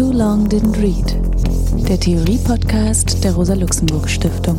Too Long Didn't Read, der Theorie-Podcast der Rosa-Luxemburg-Stiftung.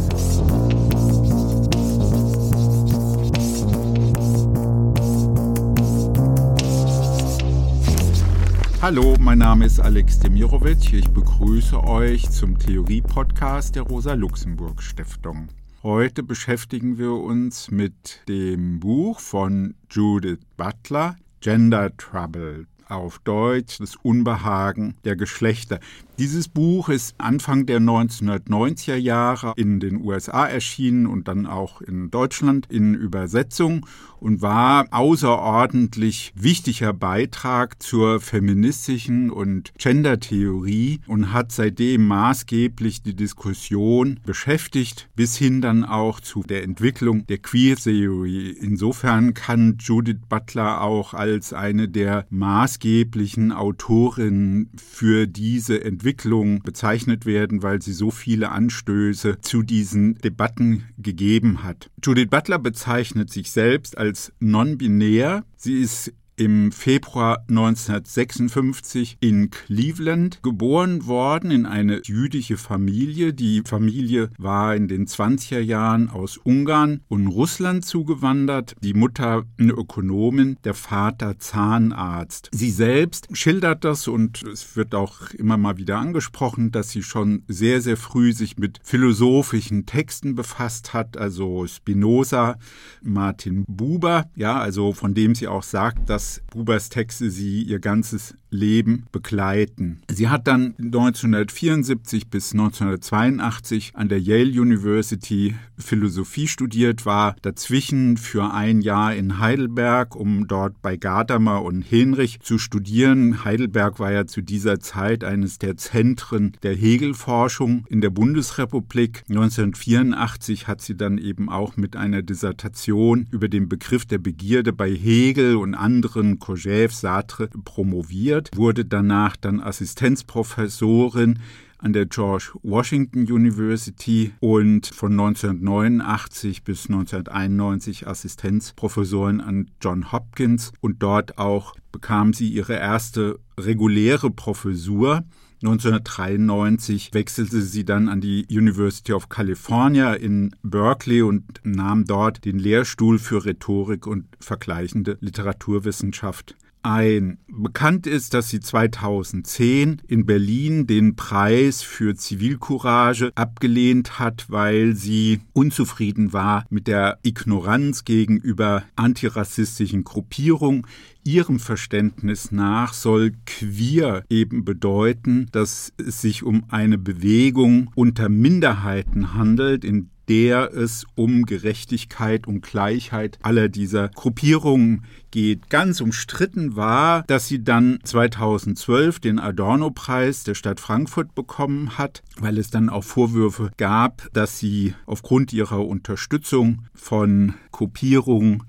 Hallo, mein Name ist Alex Demirovic. Ich begrüße euch zum Theorie-Podcast der Rosa-Luxemburg-Stiftung. Heute beschäftigen wir uns mit dem Buch von Judith Butler, Gender Trouble, auf Deutsch das Unbehagen der Geschlechter. Dieses Buch ist Anfang der 1990er Jahre in den USA erschienen und dann auch in Deutschland in Übersetzung und war außerordentlich wichtiger Beitrag zur feministischen und Gendertheorie und hat seitdem maßgeblich die Diskussion beschäftigt, bis hin dann auch zu der Entwicklung der Queer Theory. Insofern kann Judith Butler auch als eine der maßgeblichen Autorinnen für diese Entwicklung bezeichnet werden, weil sie so viele Anstöße zu diesen Debatten gegeben hat. Judith Butler bezeichnet sich selbst als non-binär. Sie ist im Februar 1956 in Cleveland geboren worden, in eine jüdische Familie. Die Familie war in den 20er Jahren aus Ungarn und Russland zugewandert. Die Mutter eine Ökonomin, der Vater Zahnarzt. Sie selbst schildert das und es wird auch immer mal wieder angesprochen, dass sie schon sehr, sehr früh sich mit philosophischen Texten befasst hat, also Spinoza, Martin Buber, ja, also von dem sie auch sagt, dass Bubers Texte sie ihr ganzes Leben begleiten. Sie hat dann 1974 bis 1982 an der Yale University Philosophie studiert, war dazwischen für ein Jahr in Heidelberg, um dort bei Gadamer und Henrich zu studieren. Heidelberg war ja zu dieser Zeit eines der Zentren der Hegelforschung in der Bundesrepublik. 1984 hat sie dann eben auch mit einer Dissertation über den Begriff der Begierde bei Hegel und anderen Kojève, Sartre promoviert, wurde danach dann Assistenzprofessorin an der George Washington University und von 1989 bis 1991 Assistenzprofessorin an John Hopkins und dort auch bekam sie ihre erste reguläre Professur. 1993 wechselte sie dann an die University of California in Berkeley und nahm dort den Lehrstuhl für Rhetorik und vergleichende Literaturwissenschaft ein. Bekannt ist, dass sie 2010 in Berlin den Preis für Zivilcourage abgelehnt hat, weil sie unzufrieden war mit der Ignoranz gegenüber antirassistischen Gruppierungen. Ihrem Verständnis nach soll queer eben bedeuten, dass es sich um eine Bewegung unter Minderheiten handelt, in der es um Gerechtigkeit und Gleichheit aller dieser Gruppierungen geht. Ganz umstritten war, dass sie dann 2012 den Adorno-Preis der Stadt Frankfurt bekommen hat, weil es dann auch Vorwürfe gab, dass sie aufgrund ihrer Unterstützung von Gruppierungen,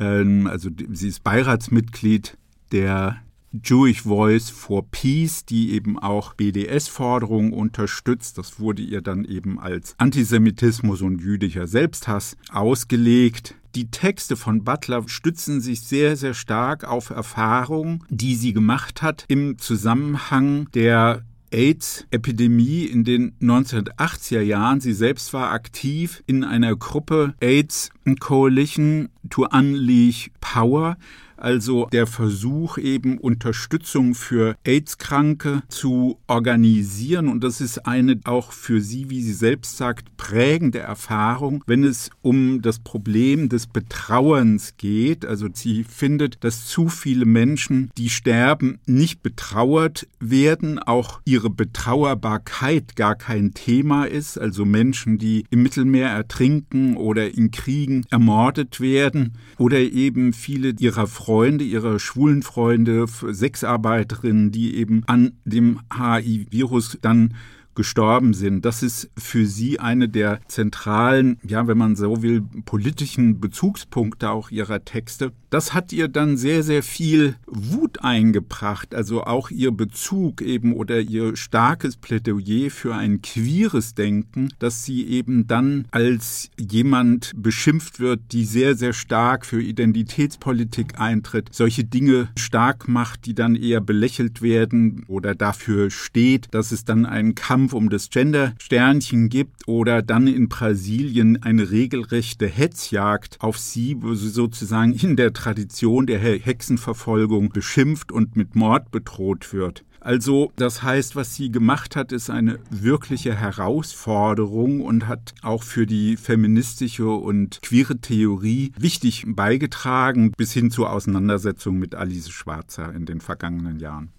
ähm, also sie ist Beiratsmitglied der Jewish Voice for Peace, die eben auch BDS-Forderungen unterstützt. Das wurde ihr dann eben als Antisemitismus und jüdischer Selbsthass ausgelegt. Die Texte von Butler stützen sich sehr, sehr stark auf Erfahrungen, die sie gemacht hat im Zusammenhang der AIDS-Epidemie in den 1980er Jahren. Sie selbst war aktiv in einer Gruppe AIDS Coalition to Unleash Power also der Versuch eben Unterstützung für AIDS-Kranke zu organisieren. Und das ist eine auch für sie, wie sie selbst sagt, prägende Erfahrung, wenn es um das Problem des Betrauerns geht. Also sie findet, dass zu viele Menschen, die sterben, nicht betrauert werden, auch ihre Betrauerbarkeit gar kein Thema ist. Also Menschen, die im Mittelmeer ertrinken oder in Kriegen ermordet werden oder eben viele ihrer Freunde, ihre schwulen Freunde, Sexarbeiterinnen, die eben an dem HIV-Virus dann gestorben sind. Das ist für sie eine der zentralen, ja, wenn man so will, politischen Bezugspunkte auch ihrer Texte. Das hat ihr dann sehr, sehr viel Wut eingebracht, also auch ihr Bezug eben oder ihr starkes Plädoyer für ein queeres Denken, dass sie eben dann als jemand beschimpft wird, die sehr, sehr stark für Identitätspolitik eintritt, solche Dinge stark macht, die dann eher belächelt werden oder dafür steht, dass es dann einen Kampf um das Gender-Sternchen gibt oder dann in Brasilien eine regelrechte Hetzjagd auf sie, wo sie sozusagen in der Tradition der Hexenverfolgung beschimpft und mit Mord bedroht wird. Also das heißt, was sie gemacht hat, ist eine wirkliche Herausforderung und hat auch für die feministische und queere Theorie wichtig beigetragen, bis hin zur Auseinandersetzung mit Alice Schwarzer in den vergangenen Jahren.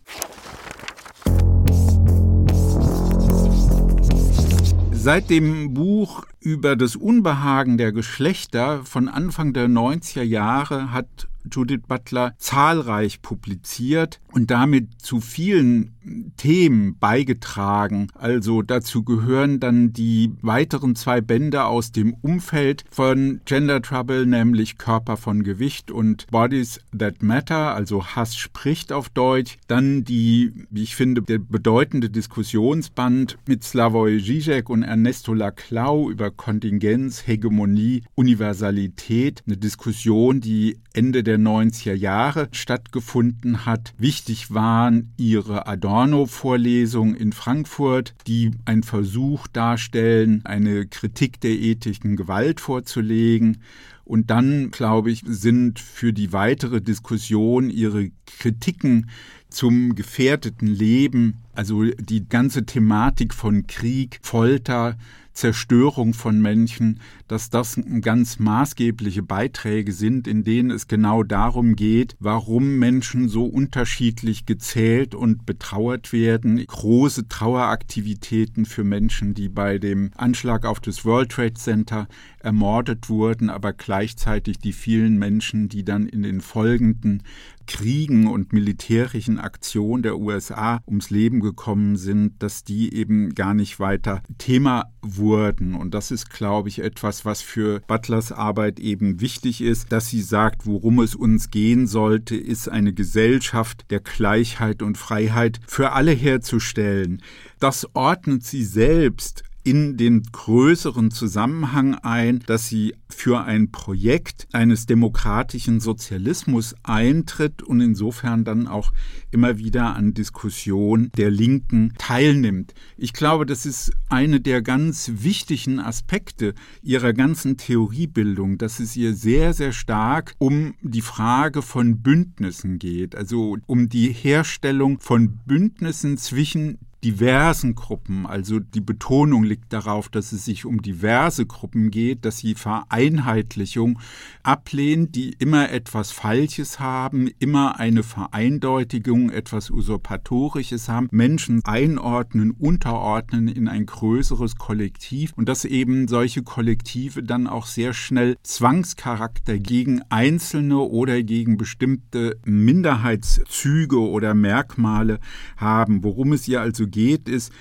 Seit dem Buch über das Unbehagen der Geschlechter von Anfang der 90er Jahre hat Judith Butler zahlreich publiziert und damit zu vielen Themen beigetragen. Also dazu gehören dann die weiteren zwei Bände aus dem Umfeld von Gender Trouble, nämlich Körper von Gewicht und Bodies That Matter, also Hass spricht auf Deutsch. Dann die, wie ich finde, der bedeutende Diskussionsband mit Slavoj Žižek und Ernesto Laclau über Kontingenz, Hegemonie, Universalität. Eine Diskussion, die Ende der 90er Jahre stattgefunden hat. Wichtig waren ihre Adorno-Vorlesungen in Frankfurt, die einen Versuch darstellen, eine Kritik der ethischen Gewalt vorzulegen. Und dann, glaube ich, sind für die weitere Diskussion ihre Kritiken zum gefährdeten Leben, also die ganze Thematik von Krieg, Folter, Zerstörung von Menschen, dass das ganz maßgebliche Beiträge sind, in denen es genau darum geht, warum Menschen so unterschiedlich gezählt und betrauert werden. Große Traueraktivitäten für Menschen, die bei dem Anschlag auf das World Trade Center ermordet wurden, aber gleichzeitig die vielen Menschen, die dann in den folgenden Kriegen und militärischen Aktionen der USA ums Leben gekommen sind, dass die eben gar nicht weiter Thema wurden. Und das ist, glaube ich, etwas, was für Butlers Arbeit eben wichtig ist, dass sie sagt, worum es uns gehen sollte, ist eine Gesellschaft der Gleichheit und Freiheit für alle herzustellen. Das ordnet sie selbst in den größeren Zusammenhang ein, dass sie für ein Projekt eines demokratischen Sozialismus eintritt und insofern dann auch immer wieder an Diskussionen der Linken teilnimmt. Ich glaube, das ist eine der ganz wichtigen Aspekte ihrer ganzen Theoriebildung, dass es ihr sehr, sehr stark um die Frage von Bündnissen geht, also um die Herstellung von Bündnissen zwischen diversen Gruppen. Also die Betonung liegt darauf, dass es sich um diverse Gruppen geht, dass sie Vereinheitlichung ablehnt, die immer etwas Falsches haben, immer eine Vereindeutigung, etwas Usurpatorisches haben, Menschen einordnen, unterordnen in ein größeres Kollektiv und dass eben solche Kollektive dann auch sehr schnell Zwangscharakter gegen Einzelne oder gegen bestimmte Minderheitszüge oder Merkmale haben. Worum es ihr also geht, ist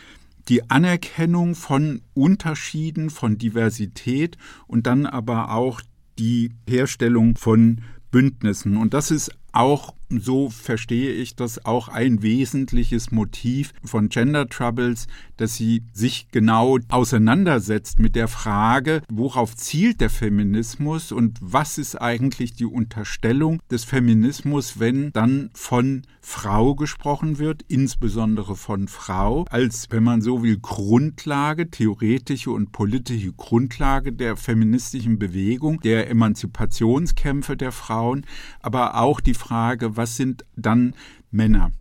die Anerkennung von Unterschieden, von Diversität und dann aber auch die Herstellung von Bündnissen. Und das ist auch, so verstehe ich das, auch ein wesentliches Motiv von Gender Troubles, dass sie sich genau auseinandersetzt mit der Frage, worauf zielt der Feminismus und was ist eigentlich die Unterstellung des Feminismus, wenn dann von Frau gesprochen wird, insbesondere von Frau, als, wenn man so will, Grundlage, theoretische und politische Grundlage der feministischen Bewegung, der Emanzipationskämpfe der Frauen, aber auch die Frage, was sind dann Männer?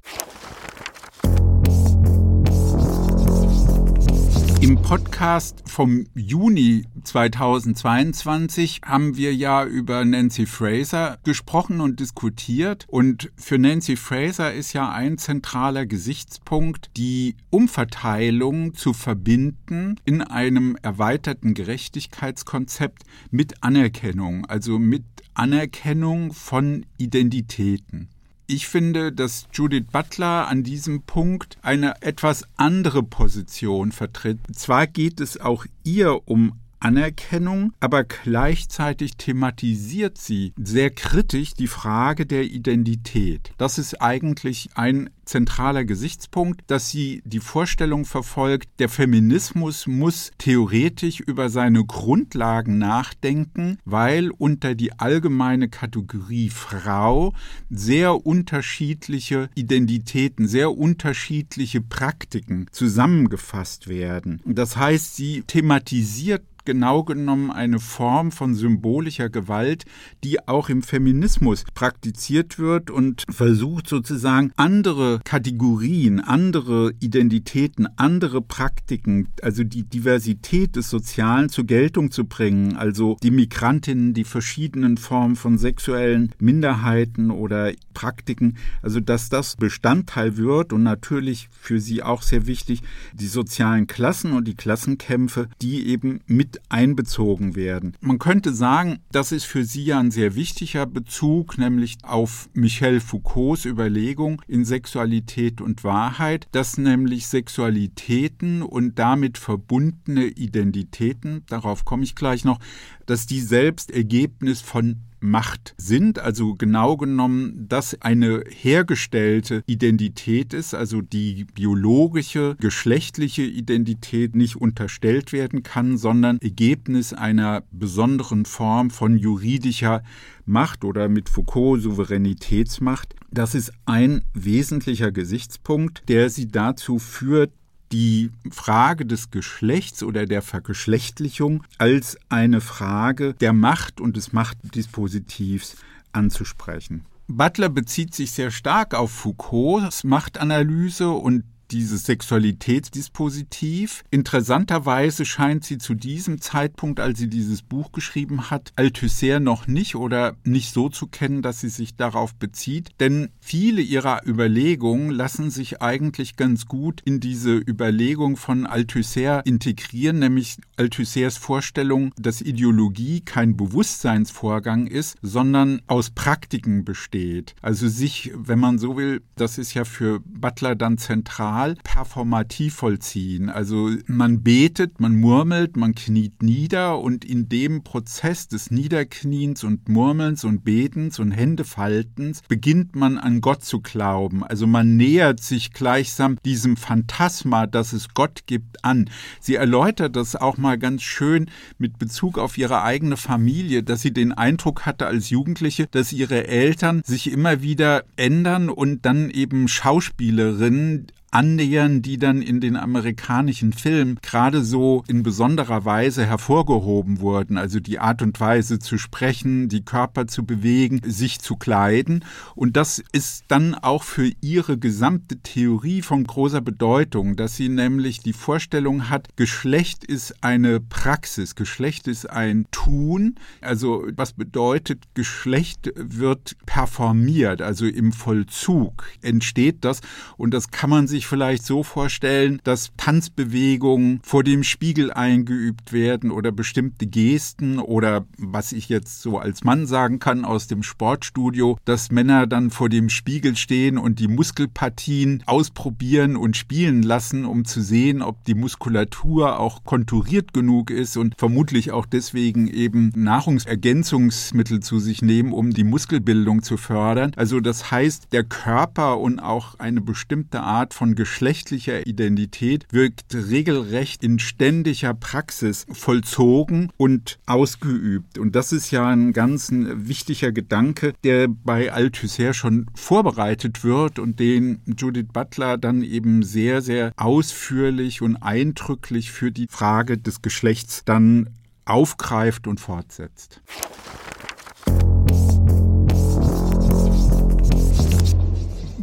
Im Podcast vom Juni 2022 haben wir ja über Nancy Fraser gesprochen und diskutiert. Und für Nancy Fraser ist ja ein zentraler Gesichtspunkt, die Umverteilung zu verbinden in einem erweiterten Gerechtigkeitskonzept mit Anerkennung, also mit Anerkennung von Identitäten. Ich finde, dass Judith Butler an diesem Punkt eine etwas andere Position vertritt. Zwar geht es auch ihr um Anerkennung, aber gleichzeitig thematisiert sie sehr kritisch die Frage der Identität. Das ist eigentlich ein zentraler Gesichtspunkt, dass sie die Vorstellung verfolgt, der Feminismus muss theoretisch über seine Grundlagen nachdenken, weil unter die allgemeine Kategorie Frau sehr unterschiedliche Identitäten, sehr unterschiedliche Praktiken zusammengefasst werden. Das heißt, sie thematisiert genau genommen eine Form von symbolischer Gewalt, die auch im Feminismus praktiziert wird und versucht sozusagen andere Kategorien, andere Identitäten, andere Praktiken, also die Diversität des Sozialen zur Geltung zu bringen, also die Migrantinnen, die verschiedenen Formen von sexuellen Minderheiten oder Praktiken, also dass das Bestandteil wird und natürlich für sie auch sehr wichtig, die sozialen Klassen und die Klassenkämpfe, die eben mit einbezogen werden. Man könnte sagen, das ist für sie ja ein sehr wichtiger Bezug, nämlich auf Michel Foucaults Überlegung in Sexualität und Wahrheit, dass nämlich Sexualitäten und damit verbundene Identitäten, darauf komme ich gleich noch, dass die selbst Ergebnis von Macht sind, also genau genommen, dass eine hergestellte Identität ist, also die biologische, geschlechtliche Identität nicht unterstellt werden kann, sondern Ergebnis einer besonderen Form von juridischer Macht oder mit Foucault Souveränitätsmacht. Das ist ein wesentlicher Gesichtspunkt, der sie dazu führt, die Frage des Geschlechts oder der Vergeschlechtlichung als eine Frage der Macht und des Machtdispositivs anzusprechen. Butler bezieht sich sehr stark auf Foucaults Machtanalyse und dieses Sexualitätsdispositiv. Interessanterweise scheint sie zu diesem Zeitpunkt, als sie dieses Buch geschrieben hat, Althusser noch nicht oder nicht so zu kennen, dass sie sich darauf bezieht. Denn viele ihrer Überlegungen lassen sich eigentlich ganz gut in diese Überlegung von Althusser integrieren, nämlich Althussers Vorstellung, dass Ideologie kein Bewusstseinsvorgang ist, sondern aus Praktiken besteht. Also sich, wenn man so will, das ist ja für Butler dann zentral, Ritual performativ vollziehen. Also man betet, man murmelt, man kniet nieder und in dem Prozess des Niederkniens und Murmelns und Betens und Händefaltens beginnt man an Gott zu glauben. Also man nähert sich gleichsam diesem Phantasma, dass es Gott gibt, an. Sie erläutert das auch mal ganz schön mit Bezug auf ihre eigene Familie, dass sie den Eindruck hatte als Jugendliche, dass ihre Eltern sich immer wieder ändern und dann eben Schauspielerinnen annähern, die dann in den amerikanischen Filmen gerade so in besonderer Weise hervorgehoben wurden. Also die Art und Weise zu sprechen, die Körper zu bewegen, sich zu kleiden. Und das ist dann auch für ihre gesamte Theorie von großer Bedeutung, dass sie nämlich die Vorstellung hat, Geschlecht ist eine Praxis, Geschlecht ist ein Tun. Also was bedeutet, Geschlecht wird performiert, also im Vollzug entsteht das. Und das kann man sich sich vielleicht so vorstellen, dass Tanzbewegungen vor dem Spiegel eingeübt werden oder bestimmte Gesten oder was ich jetzt so als Mann sagen kann aus dem Sportstudio, dass Männer dann vor dem Spiegel stehen und die Muskelpartien ausprobieren und spielen lassen, um zu sehen, ob die Muskulatur auch konturiert genug ist und vermutlich auch deswegen eben Nahrungsergänzungsmittel zu sich nehmen, um die Muskelbildung zu fördern. Also das heißt, der Körper und auch eine bestimmte Art von geschlechtlicher Identität wirkt regelrecht in ständiger Praxis vollzogen und ausgeübt. Und das ist ja ein ganz wichtiger Gedanke, der bei Althusser schon vorbereitet wird und den Judith Butler dann eben sehr, sehr ausführlich und eindrücklich für die Frage des Geschlechts dann aufgreift und fortsetzt.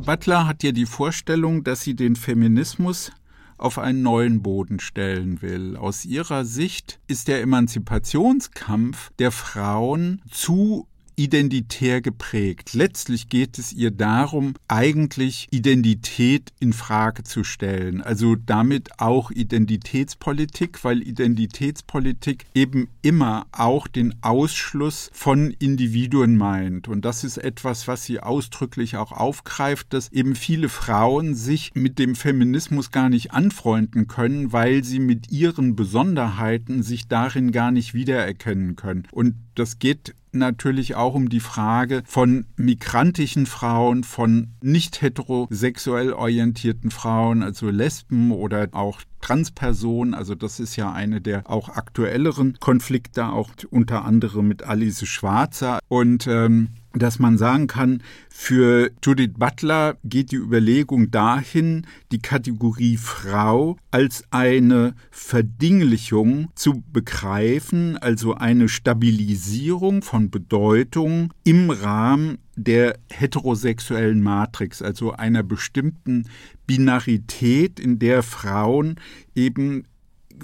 Butler hat ja die Vorstellung, dass sie den Feminismus auf einen neuen Boden stellen will. Aus ihrer Sicht ist der Emanzipationskampf der Frauen zu identitär geprägt. Letztlich geht es ihr darum, eigentlich Identität in Frage zu stellen. Also damit auch Identitätspolitik, weil Identitätspolitik eben immer auch den Ausschluss von Individuen meint. Und das ist etwas, was sie ausdrücklich auch aufgreift, dass eben viele Frauen sich mit dem Feminismus gar nicht anfreunden können, weil sie mit ihren Besonderheiten sich darin gar nicht wiedererkennen können. Und das geht natürlich auch um die Frage von migrantischen Frauen, von nicht heterosexuell orientierten Frauen, also Lesben oder auch Transpersonen. Also das ist ja eine der auch aktuelleren Konflikte, auch unter anderem mit Alice Schwarzer. Und ähm, dass man sagen kann, für Judith Butler geht die Überlegung dahin, die Kategorie Frau als eine Verdinglichung zu begreifen, also eine Stabilisierung von Bedeutung im Rahmen der heterosexuellen Matrix, also einer bestimmten Binarität, in der Frauen eben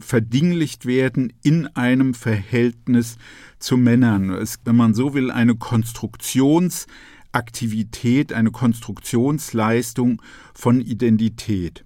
verdinglicht werden in einem Verhältnis zu Männern. Es, wenn man so will, eine Konstruktionsaktivität, eine Konstruktionsleistung von Identität.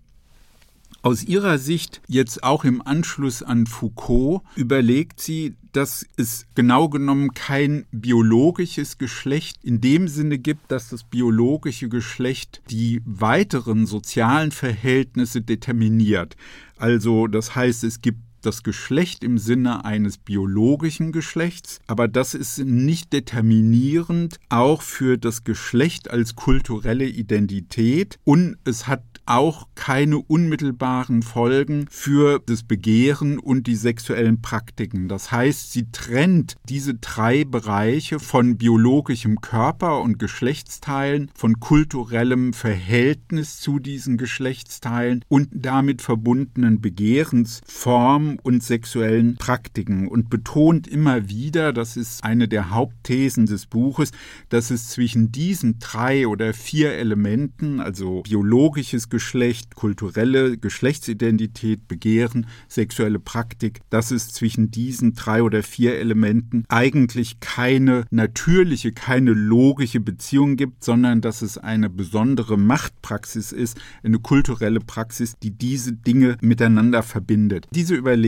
Aus ihrer Sicht, jetzt auch im Anschluss an Foucault, überlegt sie, dass es genau genommen kein biologisches Geschlecht in dem Sinne gibt, dass das biologische Geschlecht die weiteren sozialen Verhältnisse determiniert. Also das heißt, es gibt das Geschlecht im Sinne eines biologischen Geschlechts, aber das ist nicht determinierend auch für das Geschlecht als kulturelle Identität und es hat auch keine unmittelbaren Folgen für das Begehren und die sexuellen Praktiken. Das heißt, sie trennt diese drei Bereiche von biologischem Körper und Geschlechtsteilen, von kulturellem Verhältnis zu diesen Geschlechtsteilen und damit verbundenen Begehrensformen und sexuellen Praktiken und betont immer wieder, das ist eine der Hauptthesen des Buches, dass es zwischen diesen drei oder vier Elementen, also biologisches Geschlecht, kulturelle Geschlechtsidentität, Begehren, sexuelle Praktik, dass es zwischen diesen drei oder vier Elementen eigentlich keine natürliche, keine logische Beziehung gibt, sondern dass es eine besondere Machtpraxis ist, eine kulturelle Praxis, die diese Dinge miteinander verbindet. Diese Überlegung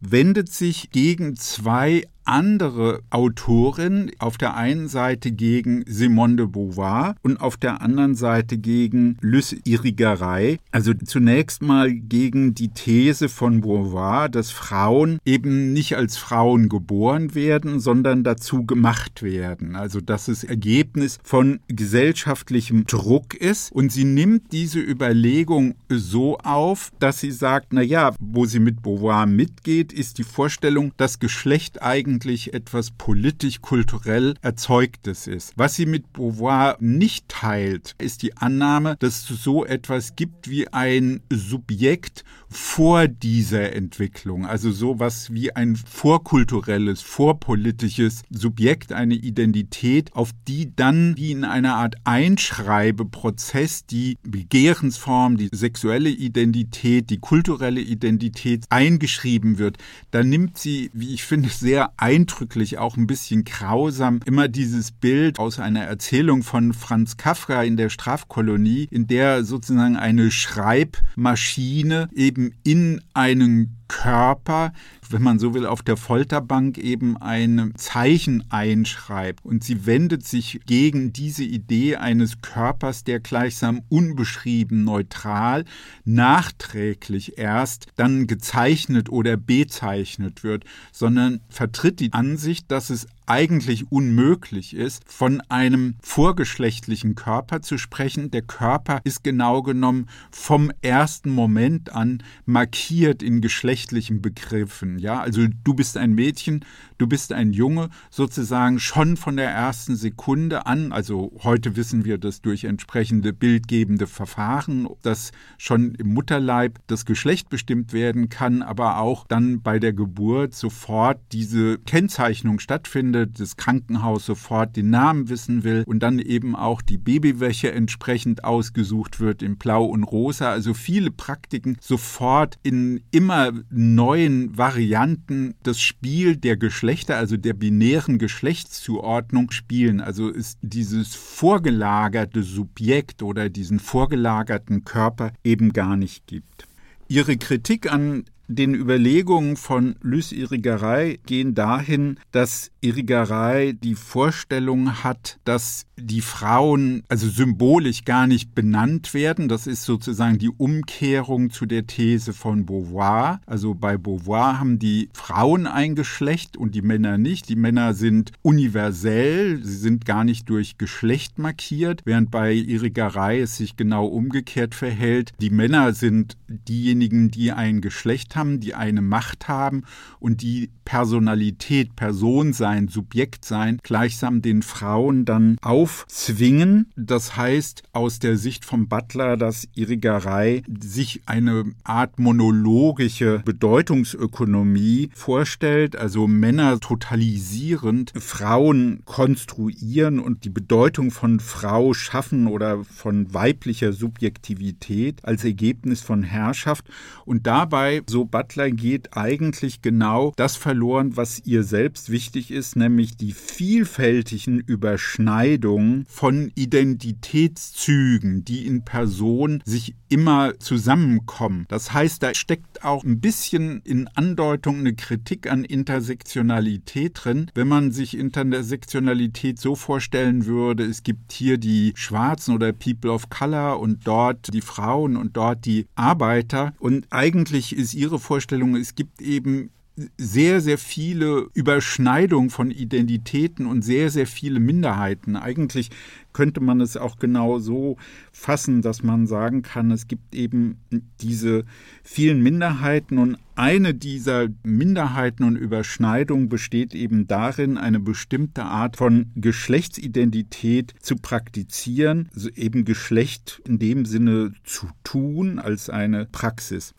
wendet sich gegen zwei andere Autorin, auf der einen Seite gegen Simone de Beauvoir und auf der anderen Seite gegen Luce Irigaray. Also zunächst mal gegen die These von Beauvoir, dass Frauen eben nicht als Frauen geboren werden, sondern dazu gemacht werden. Also dass es Ergebnis von gesellschaftlichem Druck ist. Und sie nimmt diese Überlegung so auf, dass sie sagt, na ja, wo sie mit Beauvoir mitgeht, ist die Vorstellung, dass Geschlecht eigentlich eigentlich etwas politisch-kulturell Erzeugtes ist. Was sie mit Beauvoir nicht teilt, ist die Annahme, dass es so etwas gibt wie ein Subjekt vor dieser Entwicklung, also sowas wie ein vorkulturelles, vorpolitisches Subjekt, eine Identität, auf die dann wie in einer Art Einschreibeprozess die Begehrensform, die sexuelle Identität, die kulturelle Identität eingeschrieben wird. Da nimmt sie, wie ich finde, sehr eindrücklich, auch ein bisschen grausam, immer dieses Bild aus einer Erzählung von Franz Kafka in der Strafkolonie, in der sozusagen eine Schreibmaschine eben in einen Körper, wenn man so will, auf der Folterbank eben ein Zeichen einschreibt. Und sie wendet sich gegen diese Idee eines Körpers, der gleichsam unbeschrieben, neutral, nachträglich erst dann gezeichnet oder bezeichnet wird, sondern vertritt die Ansicht, dass es eigentlich unmöglich ist, von einem vorgeschlechtlichen Körper zu sprechen. Der Körper ist genau genommen vom ersten Moment an markiert in geschlechtlichen Begriffen. Ja, also du bist ein Mädchen, du bist ein Junge, sozusagen schon von der ersten Sekunde an. Also heute wissen wir das durch entsprechende bildgebende Verfahren, dass schon im Mutterleib das Geschlecht bestimmt werden kann, aber auch dann bei der Geburt sofort diese Kennzeichnung stattfindet Zustände des Krankenhauses sofort den Namen wissen will und dann eben auch die Babywäsche entsprechend ausgesucht wird in Blau und Rosa. Also viele Praktiken sofort in immer neuen Varianten das Spiel der Geschlechter, also der binären Geschlechtszuordnung spielen. Also ist dieses vorgelagerte Subjekt oder diesen vorgelagerten Körper eben gar nicht gibt. Ihre Kritik an den Überlegungen von Lys Irigaray gehen dahin, dass Irigaray die Vorstellung hat, dass die Frauen also symbolisch gar nicht benannt werden. Das ist sozusagen die Umkehrung zu der These von Beauvoir. Also bei Beauvoir haben die Frauen ein Geschlecht und die Männer nicht. Die Männer sind universell, sie sind gar nicht durch Geschlecht markiert, während bei Irigaray es sich genau umgekehrt verhält. Die Männer sind diejenigen, die ein Geschlecht haben, die eine Macht haben und die Personalität, Person sein, Subjekt sein, gleichsam den Frauen dann aufzwingen. Das heißt, aus der Sicht vom Butler, dass Irigarei sich eine Art monologische Bedeutungsökonomie vorstellt, also Männer totalisierend Frauen konstruieren und die Bedeutung von Frau schaffen oder von weiblicher Subjektivität als Ergebnis von Herrschaft und dabei, so Butler, geht eigentlich genau das verloren, was ihr selbst wichtig ist, nämlich die vielfältigen Überschneidungen von Identitätszügen, die in Person sich immer zusammenkommen. Das heißt, da steckt auch ein bisschen in Andeutung eine Kritik an Intersektionalität drin. Wenn man sich Intersektionalität so vorstellen würde, es gibt hier die Schwarzen oder People of Color und dort die Frauen und dort die Arbeiter. Und eigentlich ist ihre Vorstellung, es gibt eben sehr, sehr viele Überschneidungen von Identitäten und sehr, sehr viele Minderheiten. Eigentlich könnte man es auch genau so fassen, dass man sagen kann, es gibt eben diese vielen Minderheiten und eine dieser Minderheiten und Überschneidungen besteht eben darin, eine bestimmte Art von Geschlechtsidentität zu praktizieren, also eben Geschlecht in dem Sinne zu tun als eine Praxis.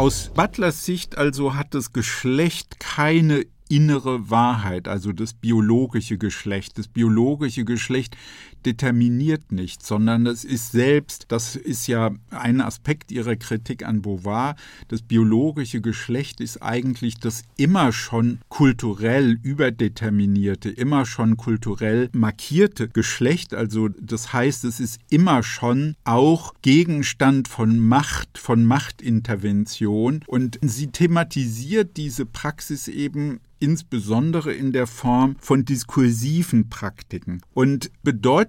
Aus Butlers Sicht also hat das Geschlecht keine innere Wahrheit, also das biologische Geschlecht. Das biologische Geschlecht determiniert nicht, sondern es ist selbst, das ist ja ein Aspekt ihrer Kritik an Beauvoir, das biologische Geschlecht ist eigentlich das immer schon kulturell überdeterminierte, immer schon kulturell markierte Geschlecht. Also das heißt, es ist immer schon auch Gegenstand von Macht, von Machtintervention und sie thematisiert diese Praxis eben insbesondere in der Form von diskursiven Praktiken. Und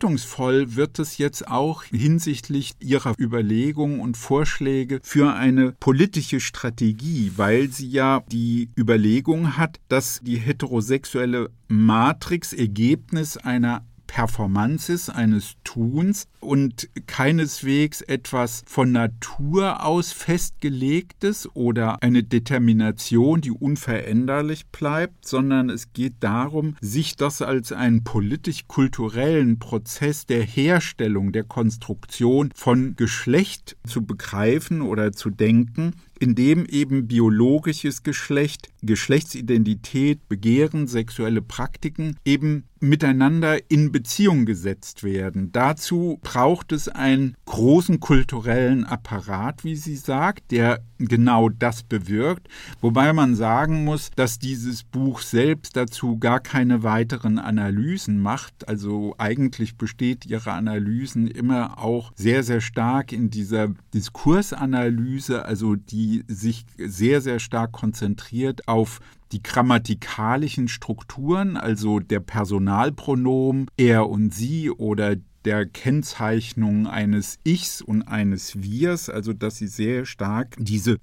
bedeutungsvoll wird es jetzt auch hinsichtlich ihrer Überlegungen und Vorschläge für eine politische Strategie, weil sie ja die Überlegung hat, dass die heterosexuelle Matrix Ergebnis einer Performances, eines Tuns und keineswegs etwas von Natur aus festgelegtes oder eine Determination, die unveränderlich bleibt, sondern es geht darum, sich das als einen politisch-kulturellen Prozess der Herstellung, der Konstruktion von Geschlecht zu begreifen oder zu denken, in dem eben biologisches Geschlecht, Geschlechtsidentität, Begehren, sexuelle Praktiken eben miteinander in Beziehung gesetzt werden. Dazu braucht es einen großen kulturellen Apparat, wie sie sagt, der genau das bewirkt, wobei man sagen muss, dass dieses Buch selbst dazu gar keine weiteren Analysen macht. Also eigentlich besteht ihre Analysen immer auch sehr, sehr stark in dieser Diskursanalyse, also die sich sehr, sehr stark konzentriert auf die grammatikalischen Strukturen, also der Personalpronomen er und sie oder der Kennzeichnung eines Ichs und eines Wirs, also dass sie sehr stark diese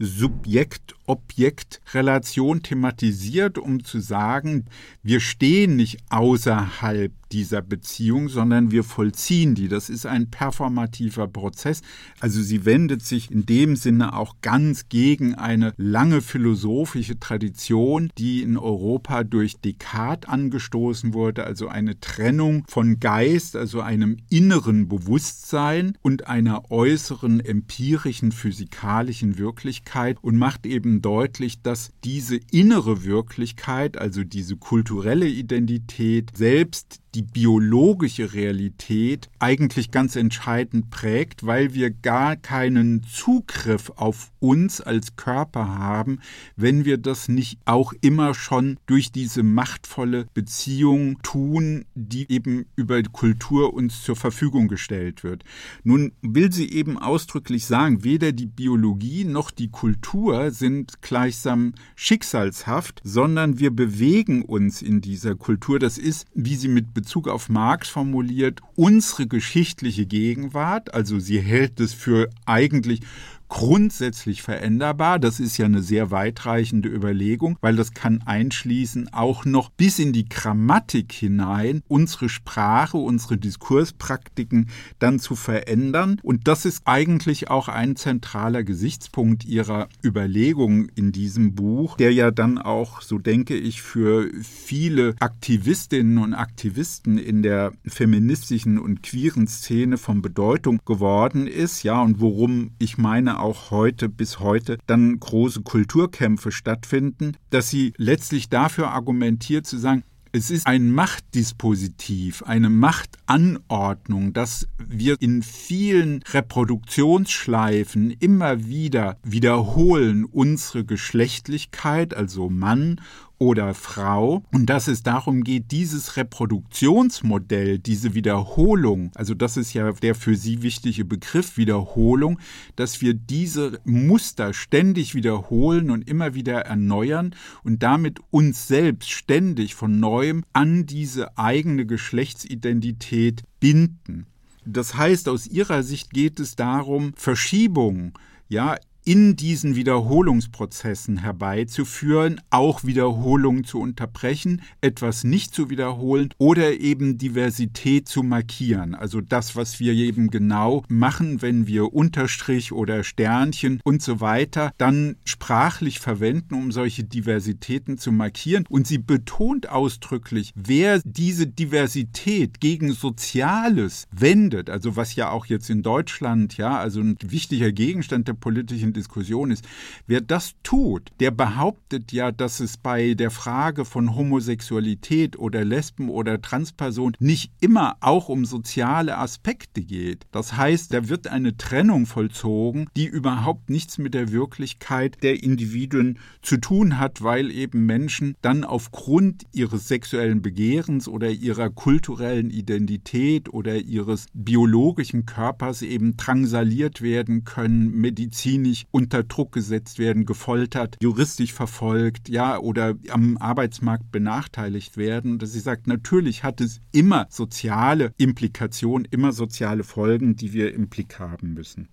Subjekt-Objekt-Relation thematisiert, um zu sagen, wir stehen nicht außerhalb dieser Beziehung, sondern wir vollziehen die. Das ist ein performativer Prozess. Also sie wendet sich in dem Sinne auch ganz gegen eine lange philosophische Tradition, die in Europa durch Descartes angestoßen wurde, also eine Trennung von Geist, also einem inneren Bewusstsein und einer äußeren empirischen physikalischen Wirklichkeit und macht eben deutlich, dass diese innere Wirklichkeit, also diese kulturelle Identität, selbst die biologische Realität eigentlich ganz entscheidend prägt, weil wir gar keinen Zugriff auf uns als Körper haben, wenn wir das nicht auch immer schon durch diese machtvolle Beziehung tun, die eben über Kultur uns zur Verfügung gestellt wird. Nun will sie eben ausdrücklich sagen, weder die Biologie noch die Kultur sind gleichsam schicksalshaft, sondern wir bewegen uns in dieser Kultur. Das ist, wie sie mit Bezug auf Marx formuliert, unsere geschichtliche Gegenwart, also sie hält es für eigentlich grundsätzlich veränderbar. Das ist ja eine sehr weitreichende Überlegung, weil das kann einschließen, auch noch bis in die Grammatik hinein unsere Sprache, unsere Diskurspraktiken dann zu verändern. Und das ist eigentlich auch ein zentraler Gesichtspunkt ihrer Überlegung in diesem Buch, der ja dann auch, so denke ich, für viele Aktivistinnen und Aktivisten in der feministischen und queeren Szene von Bedeutung geworden ist. Ja, und worum ich meine, auch heute bis heute dann große Kulturkämpfe stattfinden, dass sie letztlich dafür argumentiert zu sagen, es ist ein Machtdispositiv, eine Machtanordnung, dass wir in vielen Reproduktionsschleifen immer wieder wiederholen unsere Geschlechtlichkeit, also Mann oder Frau und dass es darum geht, dieses Reproduktionsmodell, diese Wiederholung, also das ist ja der für Sie wichtige Begriff Wiederholung, dass wir diese Muster ständig wiederholen und immer wieder erneuern und damit uns selbst ständig von neuem an diese eigene Geschlechtsidentität binden. Das heißt, aus Ihrer Sicht geht es darum, Verschiebungen ja, in diesen Wiederholungsprozessen herbeizuführen, auch Wiederholungen zu unterbrechen, etwas nicht zu wiederholen oder eben Diversität zu markieren. Also das, was wir eben genau machen, wenn wir Unterstrich oder Sternchen und so weiter dann sprachlich verwenden, um solche Diversitäten zu markieren. Und sie betont ausdrücklich, wer diese Diversität gegen Soziales wendet, also was ja auch jetzt in Deutschland, ja, also ein wichtiger Gegenstand der politischen Diskussion ist. Wer das tut, der behauptet ja, dass es bei der Frage von Homosexualität oder Lesben oder Transperson nicht immer auch um soziale Aspekte geht. Das heißt, da wird eine Trennung vollzogen, die überhaupt nichts mit der Wirklichkeit der Individuen zu tun hat, weil eben Menschen dann aufgrund ihres sexuellen Begehrens oder ihrer kulturellen Identität oder ihres biologischen Körpers eben drangsaliert werden können, medizinisch unter Druck gesetzt werden, gefoltert, juristisch verfolgt, ja, oder am Arbeitsmarkt benachteiligt werden. Dass sie sagt, natürlich hat es immer soziale Implikationen, immer soziale Folgen, die wir im Blick haben müssen.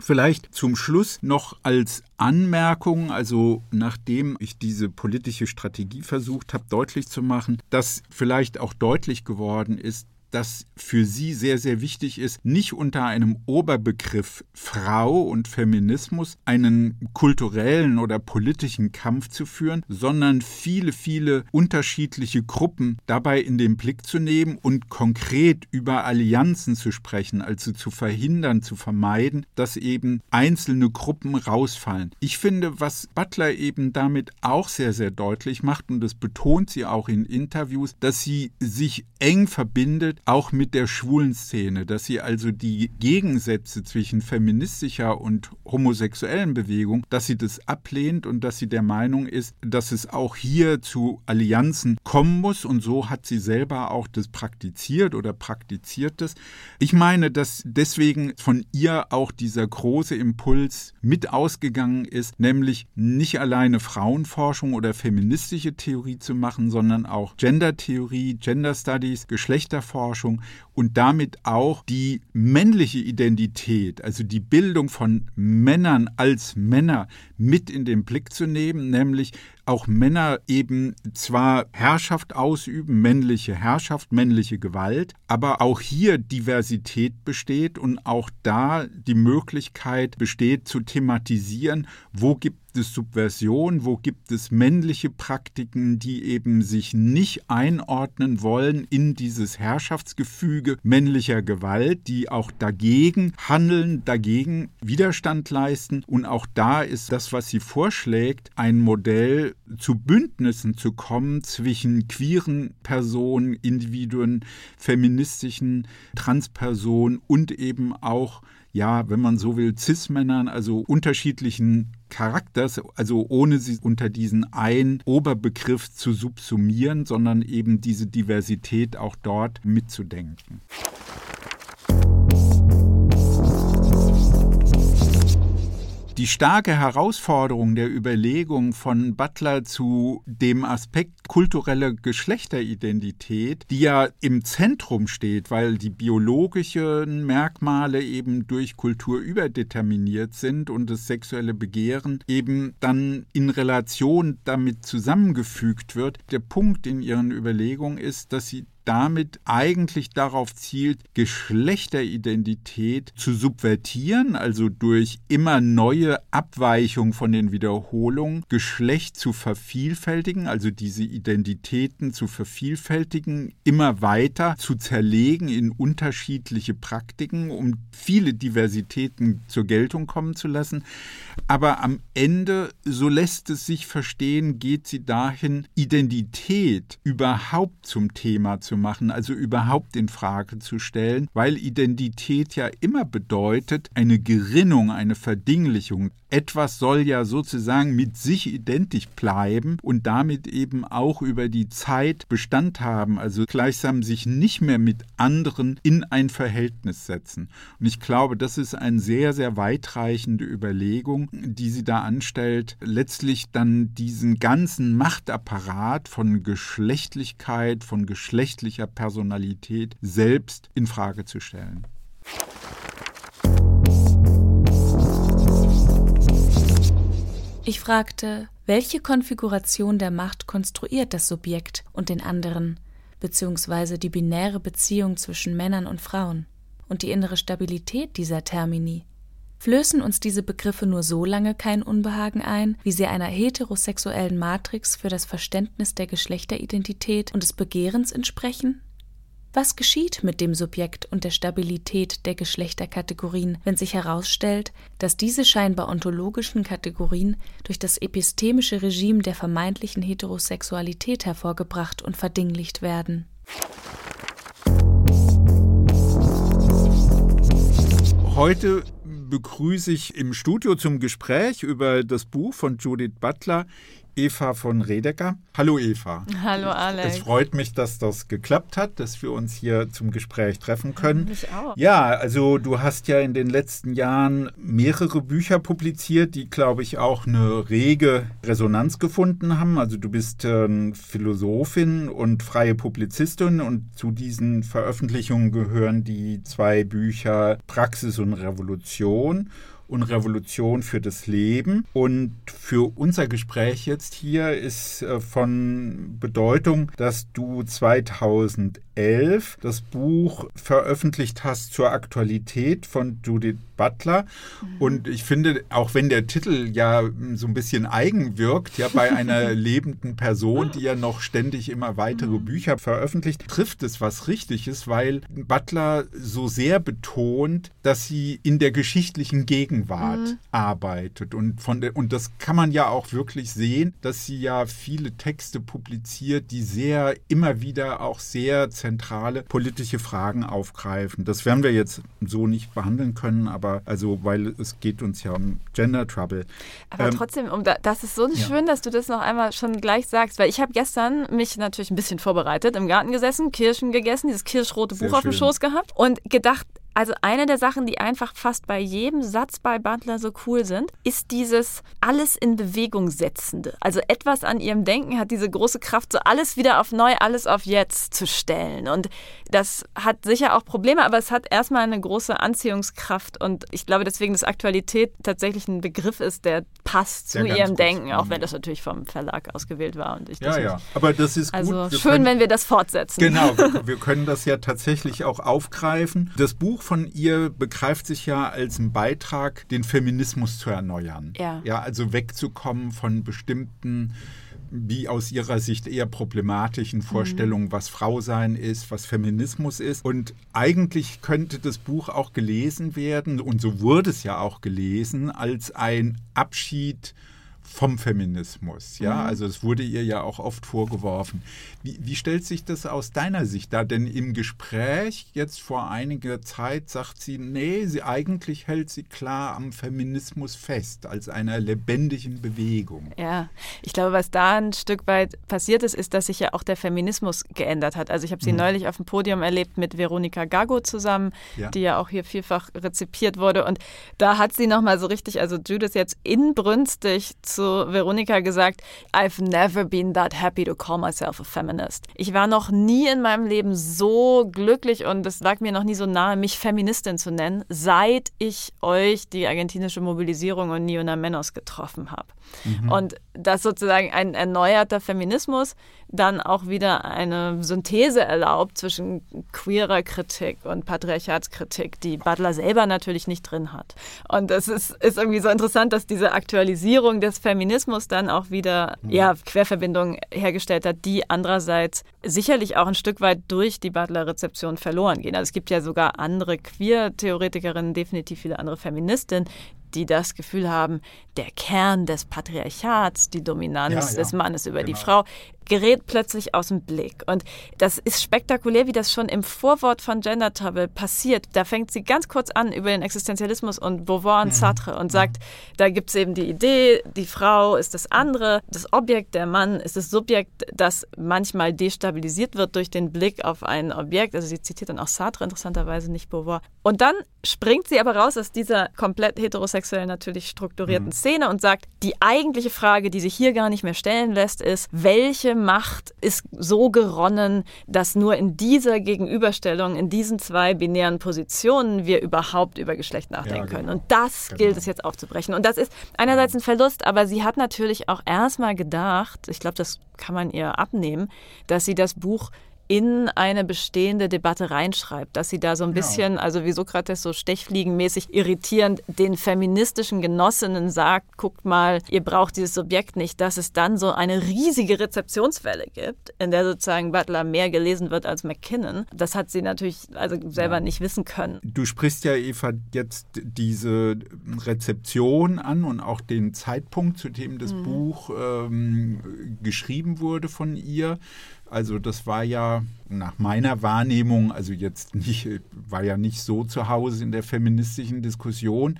Vielleicht zum Schluss noch als Anmerkung, also nachdem ich diese politische Strategie versucht habe deutlich zu machen, dass vielleicht auch deutlich geworden ist, das für sie sehr, sehr wichtig ist, nicht unter einem Oberbegriff Frau und Feminismus einen kulturellen oder politischen Kampf zu führen, sondern viele, viele unterschiedliche Gruppen dabei in den Blick zu nehmen und konkret über Allianzen zu sprechen, also zu verhindern, zu vermeiden, dass eben einzelne Gruppen rausfallen. Ich finde, was Butler eben damit auch sehr, sehr deutlich macht, und das betont sie auch in Interviews, dass sie sich eng verbindet auch mit der schwulen Szene, dass sie also die Gegensätze zwischen feministischer und homosexuellen Bewegung, dass sie das ablehnt und dass sie der Meinung ist, dass es auch hier zu Allianzen kommen muss und so hat sie selber auch das praktiziert oder praktiziert es. Ich meine, dass deswegen von ihr auch dieser große Impuls mit ausgegangen ist, nämlich nicht alleine Frauenforschung oder feministische Theorie zu machen, sondern auch Gendertheorie, Gender Studies, Geschlechterforschung Forschung und damit auch die männliche Identität, also die Bildung von Männern als Männer mit in den Blick zu nehmen, nämlich auch Männer eben zwar Herrschaft ausüben, männliche Herrschaft, männliche Gewalt, aber auch hier Diversität besteht und auch da die Möglichkeit besteht zu thematisieren, wo gibt es Subversion, wo gibt es männliche Praktiken, die eben sich nicht einordnen wollen in dieses Herrschaftsgefüge männlicher Gewalt, die auch dagegen handeln, dagegen Widerstand leisten. Und auch da ist das, was sie vorschlägt, ein Modell zu Bündnissen zu kommen zwischen queeren Personen, Individuen, feministischen Transpersonen und eben auch ja, wenn man so will, Cis-Männern, also unterschiedlichen Charakters, also ohne sie unter diesen einen Oberbegriff zu subsumieren, sondern eben diese Diversität auch dort mitzudenken. Die starke Herausforderung der Überlegung von Butler zu dem Aspekt kulturelle Geschlechteridentität, die ja im Zentrum steht, weil die biologischen Merkmale eben durch Kultur überdeterminiert sind und das sexuelle Begehren eben dann in Relation damit zusammengefügt wird. Der Punkt in ihren Überlegungen ist, dass sie damit eigentlich darauf zielt, Geschlechteridentität zu subvertieren, also durch immer neue Abweichung von den Wiederholungen Geschlecht zu vervielfältigen, also diese Identitäten zu vervielfältigen, immer weiter zu zerlegen in unterschiedliche Praktiken, um viele Diversitäten zur Geltung kommen zu lassen. Aber am Ende, so lässt es sich verstehen, geht sie dahin, Identität überhaupt zum Thema zu machen, also überhaupt in Frage zu stellen, weil Identität ja immer bedeutet eine Gerinnung, eine Verdinglichung. Etwas soll ja sozusagen mit sich identisch bleiben und damit eben auch über die Zeit Bestand haben, also gleichsam sich nicht mehr mit anderen in ein Verhältnis setzen. Und ich glaube, das ist eine sehr, sehr weitreichende Überlegung, die sie da anstellt, letztlich dann diesen ganzen Machtapparat von Geschlechtlichkeit, von geschlechtlicher menschlicher Personalität selbst in Frage zu stellen. Ich fragte, welche Konfiguration der Macht konstruiert das Subjekt und den anderen, beziehungsweise die binäre Beziehung zwischen Männern und Frauen und die innere Stabilität dieser Termini. Flößen uns diese Begriffe nur so lange kein Unbehagen ein, wie sie einer heterosexuellen Matrix für das Verständnis der Geschlechteridentität und des Begehrens entsprechen? Was geschieht mit dem Subjekt und der Stabilität der Geschlechterkategorien, wenn sich herausstellt, dass diese scheinbar ontologischen Kategorien durch das epistemische Regime der vermeintlichen Heterosexualität hervorgebracht und verdinglicht werden? Heute begrüße ich im Studio zum Gespräch über das Buch von Judith Butler Eva von Redecker. Hallo Eva. Hallo Alex. Es freut mich, dass das geklappt hat, dass wir uns hier zum Gespräch treffen können. Mich auch. Ja, also du hast ja in den letzten Jahren mehrere Bücher publiziert, die, glaube ich, auch eine rege Resonanz gefunden haben. Also du bist äh, Philosophin und freie Publizistin und zu diesen Veröffentlichungen gehören die zwei Bücher Praxis und Revolution und Revolution für das Leben. Und für unser Gespräch jetzt hier ist äh, von Bedeutung, dass du 2011 das Buch veröffentlicht hast zur Aktualität von Judith Butler. Mhm. Und ich finde, auch wenn der Titel ja so ein bisschen eigen wirkt, ja bei einer lebenden Person, die ja noch ständig immer weitere mhm. Bücher veröffentlicht, trifft es was Richtiges, weil Butler so sehr betont, dass sie in der geschichtlichen Gegenwart mhm. arbeitet. Und, von der, und das kann man ja auch wirklich sehen, dass sie ja viele Texte publiziert, die sehr immer wieder auch sehr zentrale politische Fragen aufgreifen. Das werden wir jetzt so nicht behandeln können, aber also, weil es geht uns ja um Gender Trouble. Aber ähm, trotzdem, um da, das ist so ja. schön, dass du das noch einmal schon gleich sagst, weil ich habe gestern mich natürlich ein bisschen vorbereitet, im Garten gesessen, Kirschen gegessen, dieses kirschrote Buch auf dem Schoß gehabt und gedacht, also eine der Sachen, die einfach fast bei jedem Satz bei Butler so cool sind, ist dieses alles in Bewegung setzende. Also etwas an ihrem Denken hat diese große Kraft, so alles wieder auf neu, alles auf jetzt zu stellen. Und das hat sicher auch Probleme, aber es hat erstmal eine große Anziehungskraft. Und ich glaube deswegen, dass Aktualität tatsächlich ein Begriff ist, der passt zu ihrem Denken, auch wenn mhm. das natürlich vom Verlag ausgewählt war. Und ich ja, ja, aber das ist also gut. Also schön, können, wenn wir das fortsetzen. Genau, wir können das ja tatsächlich auch aufgreifen. Das Buch von ihr begreift sich ja als ein Beitrag, den Feminismus zu erneuern. Ja. Ja, also wegzukommen von bestimmten wie aus ihrer Sicht eher problematischen Vorstellungen, mhm. was Frau sein ist, was Feminismus ist. Und eigentlich könnte das Buch auch gelesen werden, und so wurde es ja auch gelesen, als ein Abschied vom Feminismus. Ja, mhm. also es wurde ihr ja auch oft vorgeworfen. Wie, wie, stellt sich das aus deiner Sicht dar? Denn im Gespräch jetzt vor einiger Zeit sagt sie, nee, sie eigentlich hält sie klar am Feminismus fest, als einer lebendigen Bewegung. Ja, ich glaube, was da ein Stück weit passiert ist, ist, dass sich ja auch der Feminismus geändert hat. Also ich habe sie mhm. neulich auf dem Podium erlebt mit Veronika Gago zusammen, ja. die ja auch hier vielfach rezipiert wurde. Und da hat sie nochmal so richtig, also Judith jetzt inbrünstig zu Veronika gesagt, I've never been that happy to call myself a feminist. Ich war noch nie in meinem Leben so glücklich und es lag mir noch nie so nahe, mich Feministin zu nennen, seit ich euch die argentinische Mobilisierung und Niona Menos getroffen habe. Mhm. Und dass sozusagen ein erneuerter Feminismus dann auch wieder eine Synthese erlaubt zwischen queerer Kritik und Patriarchatskritik, die Butler selber natürlich nicht drin hat. Und es ist, ist irgendwie so interessant, dass diese Aktualisierung des Feminismus dann auch wieder mhm. ja, Querverbindungen hergestellt hat, die andererseits sicherlich auch ein Stück weit durch die Butler-Rezeption verloren gehen. Also es gibt ja sogar andere Queer-Theoretikerinnen, definitiv viele andere Feministinnen, die das Gefühl haben, der Kern des Patriarchats, die Dominanz ja, ja. des Mannes über genau. die Frau, gerät plötzlich aus dem Blick. Und das ist spektakulär, wie das schon im Vorwort von Gender Trouble passiert. Da fängt sie ganz kurz an über den Existenzialismus und Beauvoir und mhm. Sartre und sagt, da gibt es eben die Idee, die Frau ist das andere, das Objekt, der Mann ist das Subjekt, das manchmal destabilisiert wird durch den Blick auf ein Objekt. Also sie zitiert dann auch Sartre interessanterweise, nicht Beauvoir. Und dann springt sie aber raus aus dieser komplett heterosexuell natürlich strukturierten mhm. Szene und sagt, die eigentliche Frage, die sich hier gar nicht mehr stellen lässt, ist, welche Macht ist so geronnen, dass nur in dieser Gegenüberstellung, in diesen zwei binären Positionen wir überhaupt über Geschlecht nachdenken ja, genau. können. Und das genau. gilt es jetzt aufzubrechen. Und das ist einerseits ein Verlust, aber sie hat natürlich auch erstmal gedacht, ich glaube, das kann man ihr abnehmen, dass sie das Buch in eine bestehende Debatte reinschreibt, dass sie da so ein bisschen, ja. also wie Sokrates so stechfliegenmäßig irritierend den feministischen Genossinnen sagt, guckt mal, ihr braucht dieses Subjekt nicht, dass es dann so eine riesige Rezeptionswelle gibt, in der sozusagen Butler mehr gelesen wird als McKinnon. Das hat sie natürlich also selber ja. nicht wissen können. Du sprichst ja, Eva, jetzt diese Rezeption an und auch den Zeitpunkt, zu dem das mhm. Buch ähm, geschrieben wurde von ihr. Also das war ja nach meiner Wahrnehmung, also jetzt nicht, war ja nicht so zu Hause in der feministischen Diskussion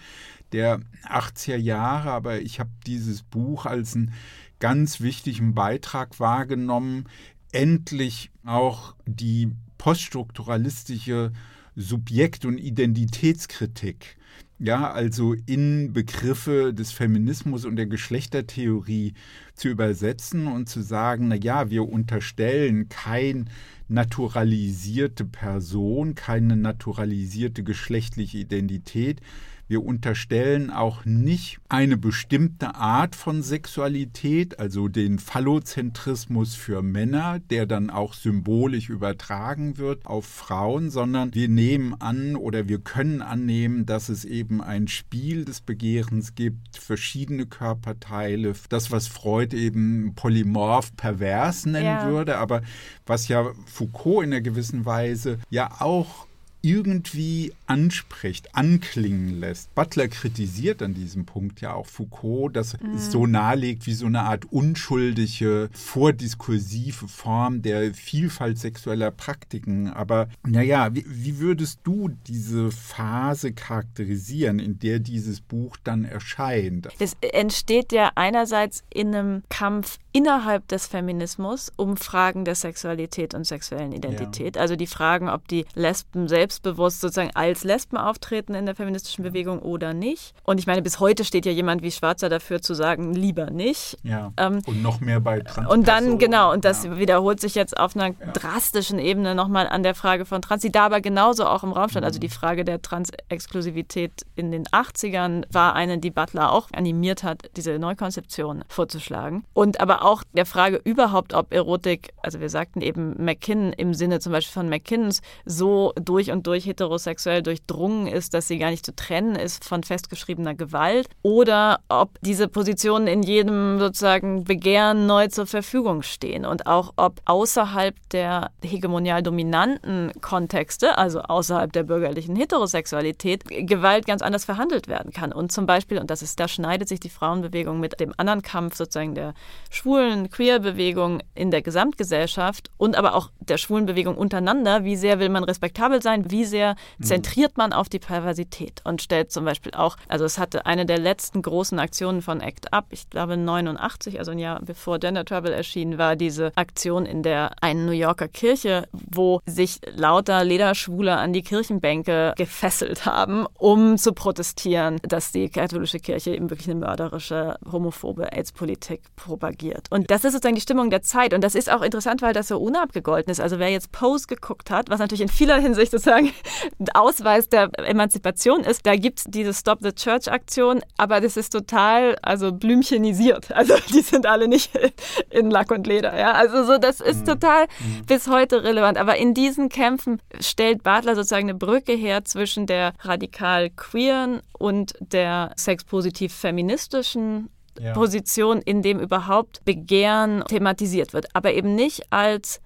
der 80er Jahre, aber ich habe dieses Buch als einen ganz wichtigen Beitrag wahrgenommen, endlich auch die poststrukturalistische Subjekt- und Identitätskritik ja, also in Begriffe des Feminismus und der Geschlechtertheorie zu übersetzen und zu sagen, na ja, wir unterstellen kein naturalisierte Person, keine naturalisierte geschlechtliche Identität, wir unterstellen auch nicht eine bestimmte Art von Sexualität, also den Phallozentrismus für Männer, der dann auch symbolisch übertragen wird auf Frauen, sondern wir nehmen an oder wir können annehmen, dass es eben ein Spiel des Begehrens gibt, verschiedene Körperteile, das, was Freud eben polymorph pervers nennen ja. würde, aber was ja Foucault in einer gewissen Weise ja auch irgendwie anspricht, anklingen lässt. Butler kritisiert an diesem Punkt ja auch Foucault, dass mhm. es so nahelegt wie so eine Art unschuldige, vordiskursive Form der Vielfalt sexueller Praktiken. Aber naja, wie, wie würdest du diese Phase charakterisieren, in der dieses Buch dann erscheint? Es entsteht ja einerseits in einem Kampf innerhalb des Feminismus um Fragen der Sexualität und sexuellen Identität. Ja. Also die Fragen, ob die Lesben selbstbewusst sozusagen als Lesben auftreten in der feministischen Bewegung oder nicht. Und ich meine, bis heute steht ja jemand wie Schwarzer dafür zu sagen, lieber nicht. Ja. Ähm, und noch mehr bei Trans. Und dann, genau, und das ja. wiederholt sich jetzt auf einer ja. drastischen Ebene nochmal an der Frage von Trans, die da aber genauso auch im Raum stand. Also mhm. Also die Frage der Trans-Exklusivität in den 80ern war eine, die Butler auch animiert hat, diese Neukonzeption vorzuschlagen. Und aber auch der Frage überhaupt, ob Erotik, also wir sagten eben McKinnon im Sinne zum Beispiel von McKinnons, so durch und durch heterosexuell durchdrungen ist, dass sie gar nicht zu trennen ist von festgeschriebener Gewalt oder ob diese Positionen in jedem sozusagen Begehren neu zur Verfügung stehen und auch ob außerhalb der hegemonial dominanten Kontexte, also außerhalb der bürgerlichen Heterosexualität, Gewalt ganz anders verhandelt werden kann. Und zum Beispiel, und das ist, da schneidet sich die Frauenbewegung mit dem anderen Kampf sozusagen der schwulen Queer-Bewegung in der Gesamtgesellschaft und aber auch der schwulen Bewegung untereinander, wie sehr will man respektabel sein, wie sehr mhm. Zentriert man auf die Perversität und stellt zum Beispiel auch, also es hatte eine der letzten großen Aktionen von ACT UP, ich glaube 89, also ein Jahr bevor Gender Trouble erschien, war diese Aktion in der einen New Yorker Kirche, wo sich lauter Lederschwule an die Kirchenbänke gefesselt haben, um zu protestieren, dass die katholische Kirche eben wirklich eine mörderische, homophobe AIDS-Politik propagiert. Und das ist sozusagen die Stimmung der Zeit. Und das ist auch interessant, weil das so unabgegolten ist. Also wer jetzt Pose geguckt hat, was natürlich in vieler Hinsicht sozusagen Ausweis der Emanzipation ist, da gibt es diese Stop the Church-Aktion, aber das ist total also blümchenisiert. Also die sind alle nicht in Lack und Leder. Ja? Also so, das ist mhm. total mhm. bis heute relevant. Aber in diesen Kämpfen stellt Bartler sozusagen eine Brücke her zwischen der radikal queeren und der sexpositiv feministischen ja. Position, in dem überhaupt Begehren thematisiert wird, aber eben nicht als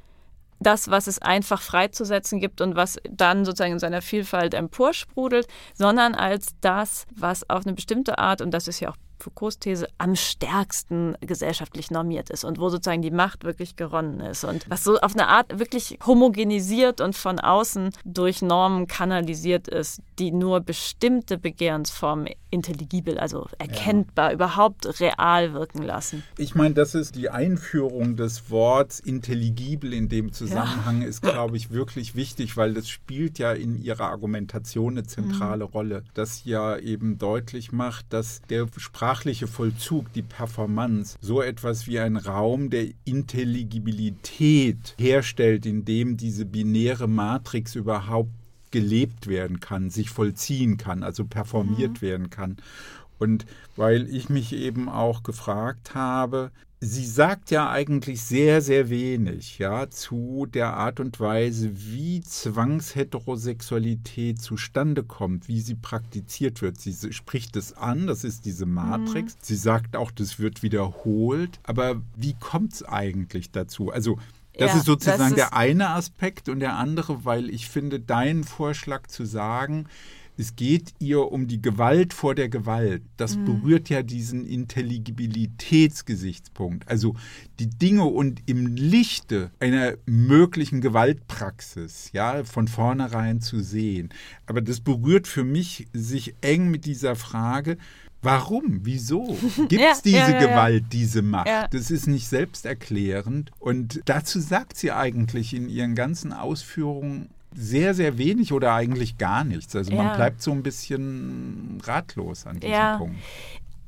das, was es einfach freizusetzen gibt und was dann sozusagen in seiner Vielfalt emporsprudelt, sondern als das, was auf eine bestimmte Art, und das ist ja auch Foucaults These am stärksten gesellschaftlich normiert ist und wo sozusagen die Macht wirklich geronnen ist und was so auf eine Art wirklich homogenisiert und von außen durch Normen kanalisiert ist, die nur bestimmte Begehrensformen intelligibel, also erkennbar, ja. überhaupt real wirken lassen. Ich meine, das ist die Einführung des Worts intelligibel in dem Zusammenhang ja. ist, glaube ich, wirklich wichtig, weil das spielt ja in ihrer Argumentation eine zentrale mhm. Rolle, das ja eben deutlich macht, dass der sprachliche Vollzug, die Performance, so etwas wie ein Raum der Intelligibilität herstellt, in dem diese binäre Matrix überhaupt gelebt werden kann, sich vollziehen kann, also performiert mhm. werden kann. Und weil ich mich eben auch gefragt habe, sie sagt ja eigentlich sehr, sehr wenig ja, zu der Art und Weise, wie Zwangsheterosexualität zustande kommt, wie sie praktiziert wird. Sie spricht es an, das ist diese Matrix. Mhm. Sie sagt auch, das wird wiederholt. Aber wie kommt es eigentlich dazu? Also das ja, ist sozusagen das ist der eine Aspekt und der andere, weil ich finde, deinen Vorschlag zu sagen, es geht ihr um die Gewalt vor der Gewalt. Das mhm. berührt ja diesen Intelligibilitätsgesichtspunkt. Also die Dinge und im Lichte einer möglichen Gewaltpraxis, ja, von vornherein zu sehen. Aber das berührt für mich sich eng mit dieser Frage, Warum? Wieso? Gibt es ja, diese ja, ja, Gewalt, diese Macht? Das ist nicht selbsterklärend. Und dazu sagt sie eigentlich in ihren ganzen Ausführungen sehr, sehr wenig oder eigentlich gar nichts. Also man bleibt so ein bisschen ratlos an diesem Punkt.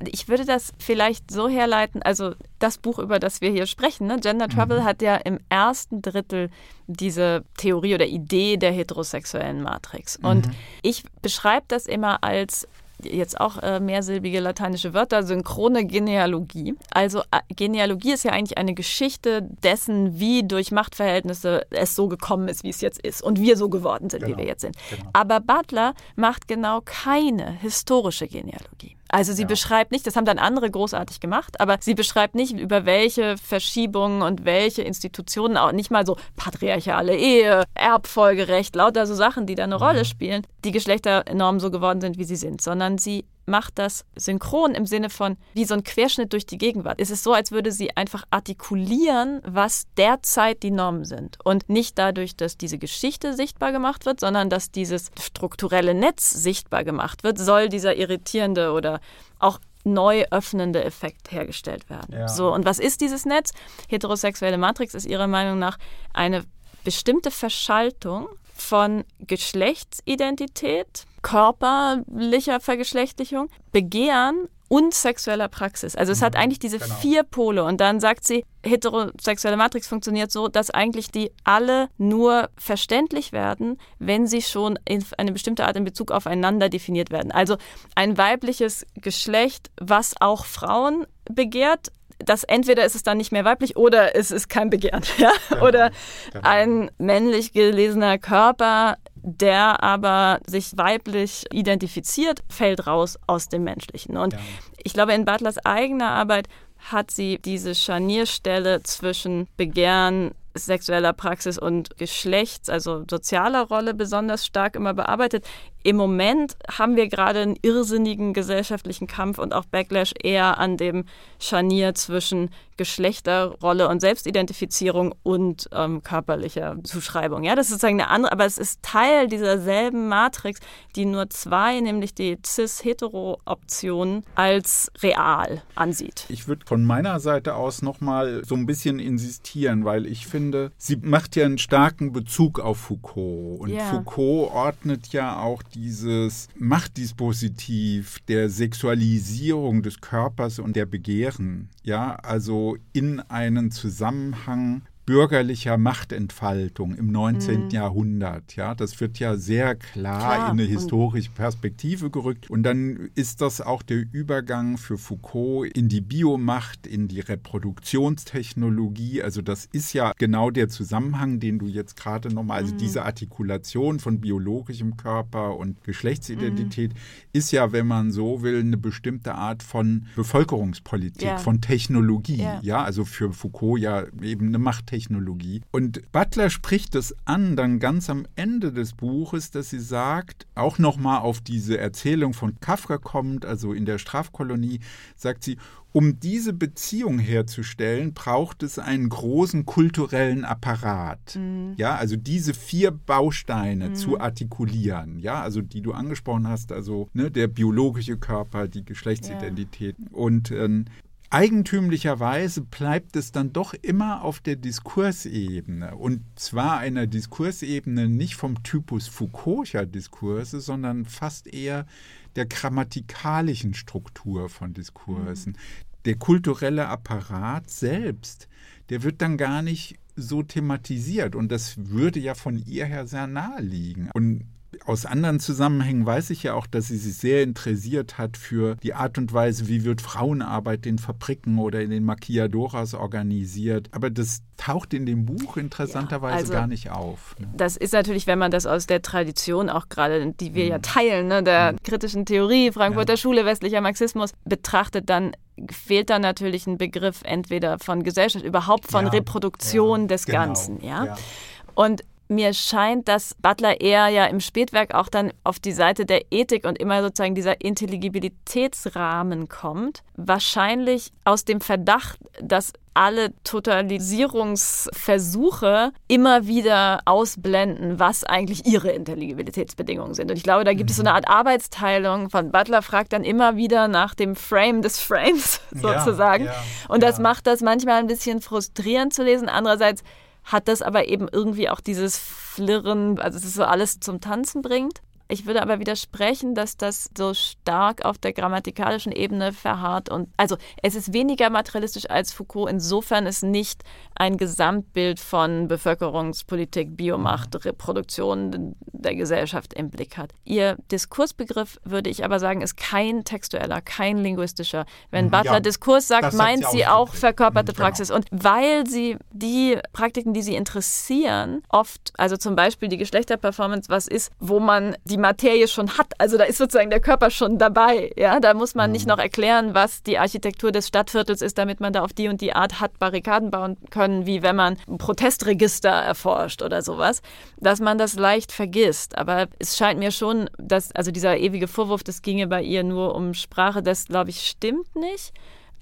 Ich würde das vielleicht so herleiten, also das Buch, über das wir hier sprechen, ne? Gender Trouble, mhm. hat ja im ersten Drittel diese Theorie oder Idee der heterosexuellen Matrix. Und mhm. ich beschreibe das immer als jetzt auch äh, mehrsilbige lateinische Wörter, synchrone Genealogie. Also äh, Genealogie ist ja eigentlich eine Geschichte dessen, wie durch Machtverhältnisse es so gekommen ist, wie es jetzt ist und wir so geworden sind, genau. wie wir jetzt sind. Genau. Aber Butler macht genau keine historische Genealogie. Also sie ja. beschreibt nicht, das haben dann andere großartig gemacht, aber sie beschreibt nicht, über welche Verschiebungen und welche Institutionen, auch nicht mal so patriarchale Ehe, Erbfolgerecht, lauter so Sachen, die da eine mhm. Rolle spielen, die Geschlechternormen so geworden sind, wie sie sind, sondern sie macht das synchron im Sinne von wie so ein Querschnitt durch die Gegenwart. Es ist so, als würde sie einfach artikulieren, was derzeit die Normen sind. Und nicht dadurch, dass diese Geschichte sichtbar gemacht wird, sondern dass dieses strukturelle Netz sichtbar gemacht wird, soll dieser irritierende oder auch neu öffnende Effekt hergestellt werden. Ja. So, und was ist dieses Netz? Heterosexuelle Matrix ist ihrer Meinung nach eine bestimmte Verschaltung von Geschlechtsidentität, körperlicher Vergeschlechtlichung, Begehren und sexueller Praxis. Also es hat mhm, eigentlich diese genau. vier Pole und dann sagt sie, heterosexuelle Matrix funktioniert so, dass eigentlich die alle nur verständlich werden, wenn sie schon in eine bestimmte Art in Bezug aufeinander definiert werden. Also ein weibliches Geschlecht, was auch Frauen begehrt, das entweder ist es dann nicht mehr weiblich oder es ist kein Begehren. Ja? Genau, oder genau. ein männlich gelesener Körper, der aber sich weiblich identifiziert, fällt raus aus dem Menschlichen. Und ja. ich glaube, in Butlers eigener Arbeit hat sie diese Scharnierstelle zwischen Begehren, sexueller Praxis und Geschlechts, also sozialer Rolle besonders stark immer bearbeitet. Im Moment haben wir gerade einen irrsinnigen gesellschaftlichen Kampf und auch Backlash eher an dem Scharnier zwischen Geschlechterrolle und Selbstidentifizierung und ähm, körperlicher Zuschreibung. Ja, das ist sozusagen eine andere, aber es ist Teil dieser selben Matrix, die nur zwei, nämlich die cis-hetero-Option, als real ansieht. Ich würde von meiner Seite aus nochmal so ein bisschen insistieren, weil ich finde, sie macht ja einen starken Bezug auf Foucault. Und yeah. Foucault ordnet ja auch dieses Machtdispositiv der Sexualisierung des Körpers und der Begehren, ja, also in einen Zusammenhang bürgerlicher Machtentfaltung im 19. Mhm. Jahrhundert. Ja, das wird ja sehr klar, klar. in eine historische Perspektive gerückt. Und dann ist das auch der Übergang für Foucault in die Biomacht, in die Reproduktionstechnologie. Also das ist ja genau der Zusammenhang, den du jetzt gerade nochmal, also mhm. diese Artikulation von biologischem Körper und Geschlechtsidentität mhm. ist ja, wenn man so will, eine bestimmte Art von Bevölkerungspolitik, ja. von Technologie. Ja. ja, also für Foucault ja eben eine Machttechnologie. Technologie. Und Butler spricht es an, dann ganz am Ende des Buches, dass sie sagt, auch nochmal auf diese Erzählung von Kafka kommt, also in der Strafkolonie, sagt sie, um diese Beziehung herzustellen, braucht es einen großen kulturellen Apparat. Mhm. Ja, also diese vier Bausteine mhm. zu artikulieren, ja, also die du angesprochen hast, also ne, der biologische Körper, die Geschlechtsidentität. Ja. Und ähm, Eigentümlicherweise bleibt es dann doch immer auf der Diskursebene. Und zwar einer Diskursebene nicht vom Typus Foucault'scher Diskurse, sondern fast eher der grammatikalischen Struktur von Diskursen. Mhm. Der kulturelle Apparat selbst, der wird dann gar nicht so thematisiert. Und das würde ja von ihr her sehr nahe liegen. Und aus anderen Zusammenhängen weiß ich ja auch, dass sie sich sehr interessiert hat für die Art und Weise, wie wird Frauenarbeit in Fabriken oder in den Maquiadoras organisiert. Aber das taucht in dem Buch interessanterweise ja, also gar nicht auf. Ne? Das ist natürlich, wenn man das aus der Tradition auch gerade, die wir mhm. ja teilen, ne, der mhm. kritischen Theorie, Frankfurter ja. Schule, westlicher Marxismus, betrachtet, dann fehlt da natürlich ein Begriff entweder von Gesellschaft, überhaupt von ja, Reproduktion des genau, Ganzen. Ja? Und mir scheint, dass Butler eher ja im Spätwerk auch dann auf die Seite der Ethik und immer sozusagen dieser Intelligibilitätsrahmen kommt. Wahrscheinlich aus dem Verdacht, dass alle Totalisierungsversuche immer wieder ausblenden, was eigentlich ihre Intelligibilitätsbedingungen sind. Und ich glaube, da gibt es so eine Art Arbeitsteilung von Butler fragt dann immer wieder nach dem Frame des Frames sozusagen. Ja, ja, und das ja. macht das manchmal ein bisschen frustrierend zu lesen. Andererseits hat das aber eben irgendwie auch dieses Flirren, also es ist so alles zum Tanzen bringt. Ich würde aber widersprechen, dass das so stark auf der grammatikalischen Ebene verharrt. Und also es ist weniger materialistisch als Foucault, insofern es nicht ein Gesamtbild von Bevölkerungspolitik, Biomacht, mhm. Reproduktion der Gesellschaft im Blick hat. Ihr Diskursbegriff, würde ich aber sagen, ist kein textueller, kein linguistischer. Wenn mhm. Butler ja, Diskurs sagt, meint sie auch, auch verkörperte mhm, Praxis. Genau. Und weil sie die Praktiken, die sie interessieren, oft, also zum Beispiel die Geschlechterperformance, was ist, wo man die die Materie schon hat. Also da ist sozusagen der Körper schon dabei. Ja, da muss man nicht mhm. noch erklären, was die Architektur des Stadtviertels ist, damit man da auf die und die Art hat Barrikaden bauen können, wie wenn man ein Protestregister erforscht oder sowas, dass man das leicht vergisst. Aber es scheint mir schon, dass also dieser ewige Vorwurf, das ginge bei ihr nur um Sprache, das glaube ich stimmt nicht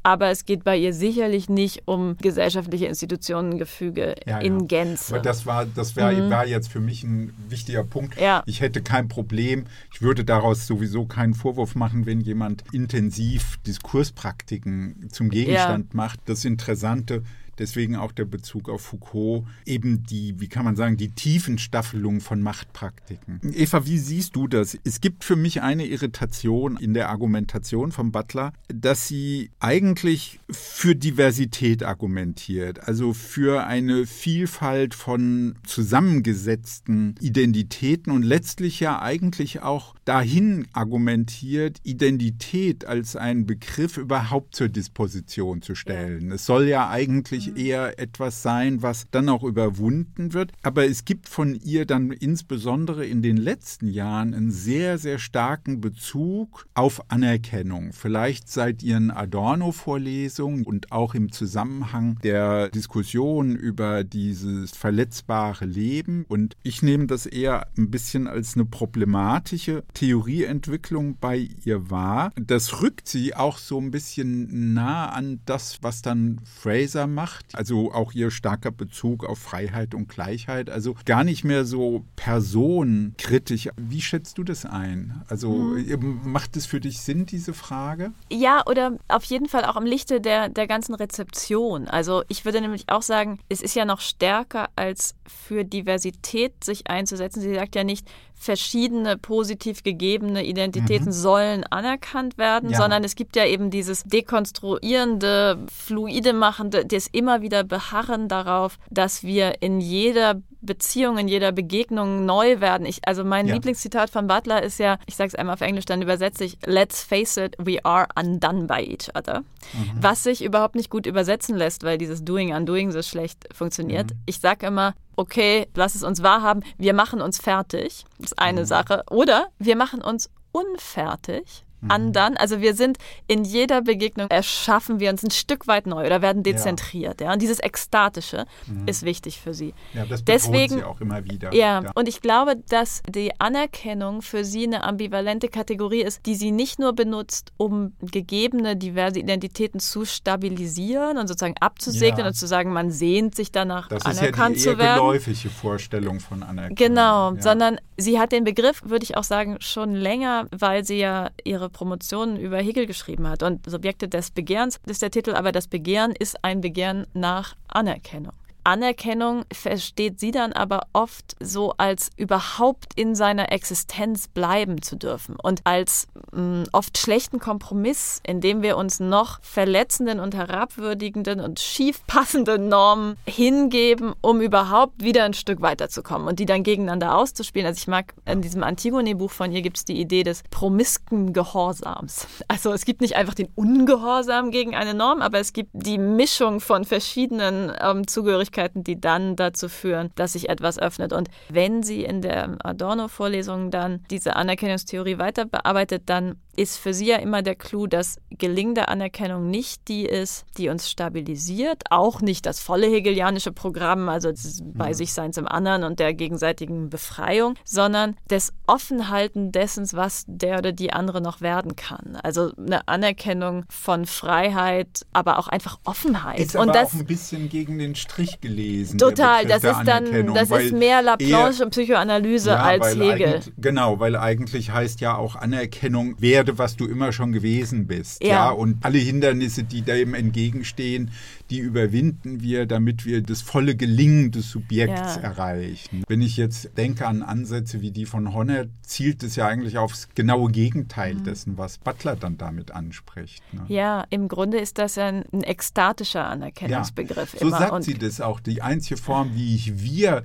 aber es geht bei ihr sicherlich nicht um gesellschaftliche Institutionengefüge ja, in ja. Gänze. Aber das war, das wär, mhm. war jetzt für mich ein wichtiger Punkt. Ja. Ich hätte kein Problem, ich würde daraus sowieso keinen Vorwurf machen, wenn jemand intensiv Diskurspraktiken zum Gegenstand macht. Das Interessante Deswegen auch der Bezug auf Foucault, eben die, wie kann man sagen, die Tiefenstaffelung von Machtpraktiken. Eva, wie siehst du das? Es gibt für mich eine Irritation in der Argumentation von Butler, dass sie eigentlich für Diversität argumentiert, also für eine Vielfalt von zusammengesetzten Identitäten und letztlich ja eigentlich auch dahin argumentiert, Identität als einen Begriff überhaupt zur Disposition zu stellen. Es soll ja eigentlich mhm. eher etwas sein, was dann auch überwunden wird. Aber es gibt von ihr dann insbesondere in den letzten Jahren einen sehr, sehr starken Bezug auf Anerkennung. Vielleicht seit ihren Adorno-Vorlesungen und auch im Zusammenhang der Diskussion über dieses verletzbare Leben. Und ich nehme das eher ein bisschen als eine problematische Theorieentwicklung bei ihr wahr. Das rückt sie auch so ein bisschen nah an das, was dann Fraser macht. Also auch ihr starker Bezug auf Freiheit und Gleichheit. Also gar nicht mehr so personenkritisch. Wie schätzt du das ein? Also hm. macht es für dich Sinn, diese Frage? Ja, oder auf jeden Fall auch im Lichte der, der ganzen Rezeption. Also ich würde nämlich auch sagen, es ist ja noch stärker als für Diversität sich einzusetzen. Sie sagt ja nicht, verschiedene positiv gegebene Identitäten mhm. sollen anerkannt werden, ja. sondern es gibt ja eben dieses dekonstruierende, fluide machende, das immer wieder beharren darauf, dass wir in jeder Beziehung, in jeder Begegnung neu werden. Ich, also mein ja. Lieblingszitat von Butler ist ja, ich sage es einmal auf Englisch, dann übersetze ich, let's face it, we are undone by each other. Mhm. Was sich überhaupt nicht gut übersetzen lässt, weil dieses Doing, Undoing so schlecht funktioniert. Mhm. Ich sage immer, okay, lass es uns wahrhaben, wir machen uns fertig, das ist eine mhm. Sache. Oder wir machen uns unfertig. Anderen. Also wir sind in jeder Begegnung erschaffen wir uns ein Stück weit neu oder werden dezentriert. Ja. ja? Und dieses Ekstatische mhm. ist wichtig für sie. Ja, das Deswegen sie auch immer wieder. Ja, ja, und ich glaube, dass die Anerkennung für sie eine ambivalente Kategorie ist, die sie nicht nur benutzt, um gegebene diverse Identitäten zu stabilisieren und sozusagen abzusegnen ja. und zu sagen, man sehnt sich danach, das anerkannt zu werden. Das ist ja die eher geläufige Vorstellung von Anerkennung. Genau, sondern sie hat den Begriff, würde ich auch sagen, schon länger, weil sie ja ihre Promotion über Hegel geschrieben hat. Und Subjekte des Begehrens ist der Titel, aber das Begehren ist ein Begehren nach Anerkennung. Anerkennung versteht sie dann aber oft so als überhaupt in seiner Existenz bleiben zu dürfen und als mh, mm, oft schlechten Kompromiss, in dem wir uns noch verletzenden und herabwürdigenden und schief passenden Normen hingeben, um überhaupt wieder ein Stück weiterzukommen und die dann gegeneinander auszuspielen. Also ich mag in diesem Antigone-Buch von ihr gibt es die Idee des promisken Gehorsams. Also es gibt nicht einfach den Ungehorsam gegen eine Norm, aber es gibt die Mischung von verschiedenen ähm, Zugehörigkeiten Möglichkeiten, die dann dazu führen, dass sich etwas öffnet. Und wenn sie in der Adorno-Vorlesung dann diese Anerkennungstheorie weiter bearbeitet, dann ist für sie ja immer der Clou, dass gelingende Anerkennung nicht die ist, die uns stabilisiert, auch nicht das volle hegelianische Programm, also bei mhm. sich Seins im anderen und der gegenseitigen Befreiung, sondern des Offenhalten dessen, was der oder die andere noch werden kann. Also eine Anerkennung von Freiheit, aber auch einfach Offenheit. Ist und aber das auch ein bisschen gegen den Strich gelesen. Total, das ist dann, das ist mehr Laplanche und Psychoanalyse ja, als Hegel. Genau, weil eigentlich heißt ja auch Anerkennung, werde, was du immer schon gewesen bist. Ja. ja. Und alle Hindernisse, die dem entgegenstehen, die überwinden wir, damit wir das volle Gelingen des Subjekts ja. erreichen. Wenn ich jetzt denke an Ansätze wie die von Honner, zielt es ja eigentlich aufs genaue Gegenteil mhm. dessen, was Butler dann damit anspricht. Ne? Ja, im Grunde ist das ein, ein ekstatischer Anerkennungsbegriff. Ja. So immer. sagt Und sie das auch. Die einzige Form, wie ich wir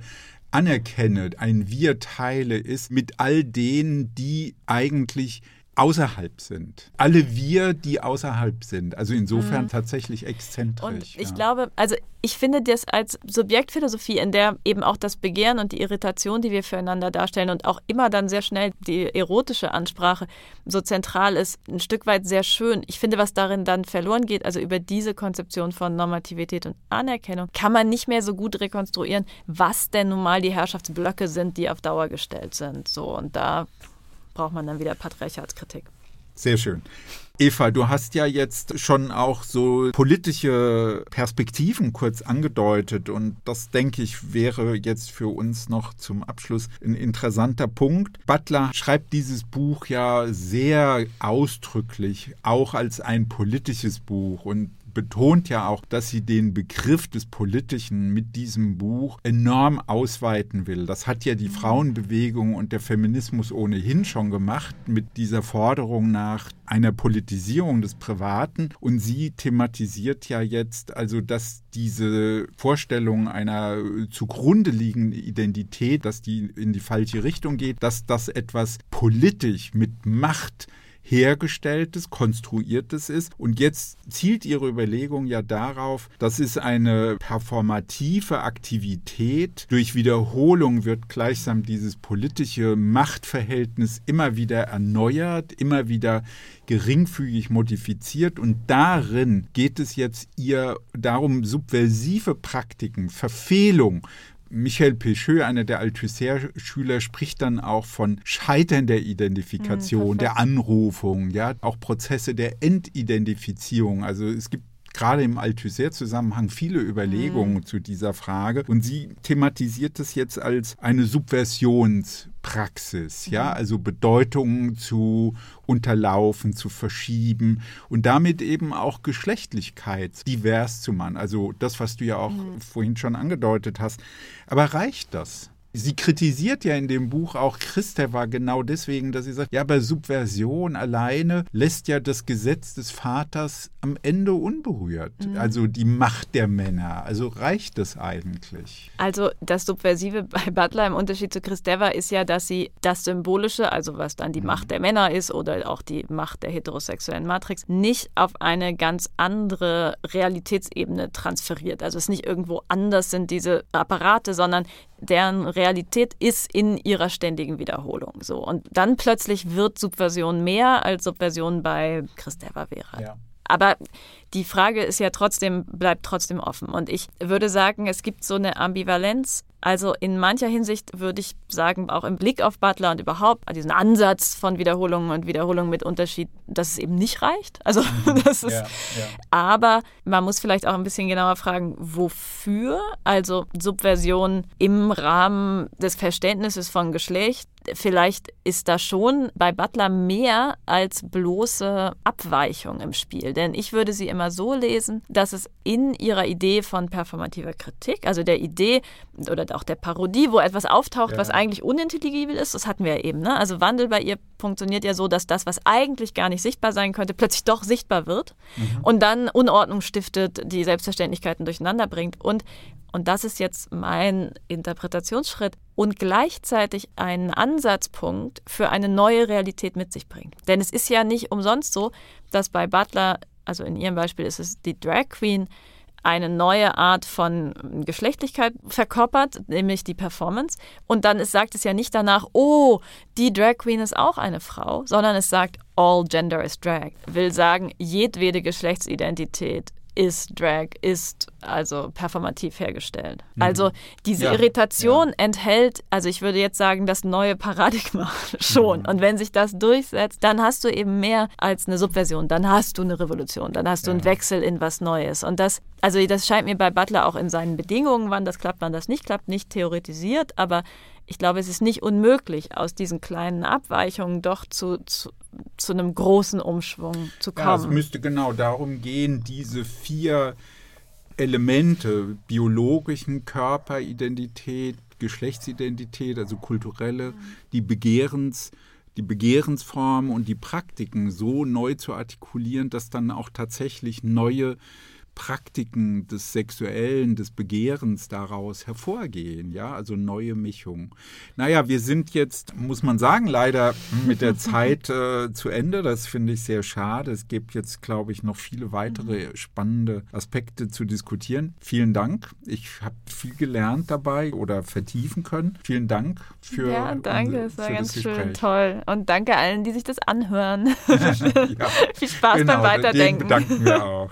anerkenne, ein Wir teile, ist mit all denen, die eigentlich außerhalb sind. Alle wir, die außerhalb sind. Also insofern mhm. tatsächlich exzentrisch. Und ich ja. glaube, also ich finde das als Subjektphilosophie, in der eben auch das Begehren und die Irritation, die wir füreinander darstellen und auch immer dann sehr schnell die erotische Ansprache so zentral ist, ein Stück weit sehr schön. Ich finde, was darin dann verloren geht, also über diese Konzeption von Normativität und Anerkennung, kann man nicht mehr so gut rekonstruieren, was denn nun mal die Herrschaftsblöcke sind, die auf Dauer gestellt sind. So und da braucht man dann wieder Patriarchatskritik. Sehr schön. Eva, du hast ja jetzt schon auch so politische Perspektiven kurz angedeutet und das denke ich wäre jetzt für uns noch zum Abschluss ein interessanter Punkt. Butler schreibt dieses Buch ja sehr ausdrücklich, auch als ein politisches Buch und betont ja auch, dass sie den Begriff des Politischen mit diesem Buch enorm ausweiten will. Das hat ja die mhm. Frauenbewegung und der Feminismus ohnehin schon gemacht mit dieser Forderung nach einer Politisierung des Privaten. Und sie thematisiert ja jetzt also, dass diese Vorstellung einer zugrunde liegenden Identität, dass die in die falsche Richtung geht, dass das etwas politisch mit Macht hergestelltes, konstruiertes ist. Und jetzt zielt Ihre Überlegung ja darauf, das ist eine performative Aktivität. Durch Wiederholung wird gleichsam dieses politische Machtverhältnis immer wieder erneuert, immer wieder geringfügig modifiziert und darin geht es jetzt ihr darum, subversive Praktiken, Verfehlung Michel Pécheux, einer der Althusser-Schüler, spricht dann auch von Scheitern der Identifikation, mhm, der Anrufung, ja, auch Prozesse der Entidentifizierung. Also es gibt gerade im Althusser-Zusammenhang viele Überlegungen mhm. zu dieser Frage. Und sie thematisiert es jetzt als eine Subversionspraxis, mhm. ja, also Bedeutungen zu unterlaufen, zu verschieben und damit eben auch Geschlechtlichkeit divers zu machen. Also das, was du ja auch mhm. vorhin schon angedeutet hast. Aber reicht das? Sie kritisiert ja in dem Buch auch Christeva genau deswegen, dass sie sagt, ja, aber Subversion alleine lässt ja das Gesetz des Vaters am Ende unberührt. Mhm. Also die Macht der Männer. Also reicht das eigentlich? Also das Subversive bei Butler im Unterschied zu Christeva ist ja, dass sie das Symbolische, also was dann die mhm. Macht der Männer ist oder auch die Macht der heterosexuellen Matrix, nicht auf eine ganz andere Realitätsebene transferiert. Also es nicht irgendwo anders sind diese Apparate, sondern deren Realität ist in ihrer ständigen Wiederholung. So. Und dann plötzlich wird Subversion mehr als Subversion bei Christeva wäre. Ja. Aber die Frage ist ja trotzdem, bleibt trotzdem offen. Und ich würde sagen, es gibt so eine Ambivalenz also in mancher Hinsicht würde ich sagen, auch im Blick auf Butler und überhaupt diesen Ansatz von Wiederholungen und Wiederholungen mit Unterschied, dass es eben nicht reicht. Also mhm. das ist, ja, ja. aber man muss vielleicht auch ein bisschen genauer fragen, wofür? Also Subversion im Rahmen des Verständnisses von Geschlecht. Vielleicht ist da schon bei Butler mehr als bloße Abweichung im Spiel. Denn ich würde sie immer so lesen, dass es in ihrer Idee von performativer Kritik, also der Idee oder auch der Parodie, wo etwas auftaucht, ja. was eigentlich unintelligibel ist. Das hatten wir ja eben. Ne? Also Wandel bei ihr funktioniert ja so, dass das, was eigentlich gar nicht sichtbar sein könnte, plötzlich doch sichtbar wird mhm. und dann Unordnung stiftet, die Selbstverständlichkeiten durcheinander bringt. Und, und das ist jetzt mein Interpretationsschritt und gleichzeitig einen Ansatzpunkt für eine neue Realität mit sich bringt. Denn es ist ja nicht umsonst so, dass bei Butler, also in ihrem Beispiel ist es die Drag Queen, eine neue Art von Geschlechtlichkeit verkörpert, nämlich die Performance. Und dann ist, sagt es ja nicht danach, oh, die Drag Queen ist auch eine Frau, sondern es sagt, all gender is drag. Will sagen, jedwede Geschlechtsidentität ist Drag, ist also performativ hergestellt. Mhm. Also diese ja, Irritation ja. enthält, also ich würde jetzt sagen, das neue Paradigma schon. Mhm. Und wenn sich das durchsetzt, dann hast du eben mehr als eine Subversion, dann hast du eine Revolution, dann hast du ja. einen Wechsel in was Neues. Und das, also das scheint mir bei Butler auch in seinen Bedingungen, wann das klappt, wann das nicht klappt, nicht theoretisiert, aber ich glaube, es ist nicht unmöglich, aus diesen kleinen Abweichungen doch zu, zu, zu einem großen Umschwung zu kommen. Ja, es müsste genau darum gehen, diese vier Elemente, biologischen Körperidentität, Geschlechtsidentität, also kulturelle, die Begehrens, die Begehrensformen und die Praktiken so neu zu artikulieren, dass dann auch tatsächlich neue Praktiken des Sexuellen, des Begehrens daraus hervorgehen, ja, also neue Mischung. Naja, wir sind jetzt, muss man sagen, leider mit der Zeit äh, zu Ende. Das finde ich sehr schade. Es gibt jetzt, glaube ich, noch viele weitere mhm. spannende Aspekte zu diskutieren. Vielen Dank. Ich habe viel gelernt dabei oder vertiefen können. Vielen Dank für Ja, danke, es war ganz schön toll. Und danke allen, die sich das anhören. ja, viel Spaß genau, beim Weiterdenken. bedanken wir auch.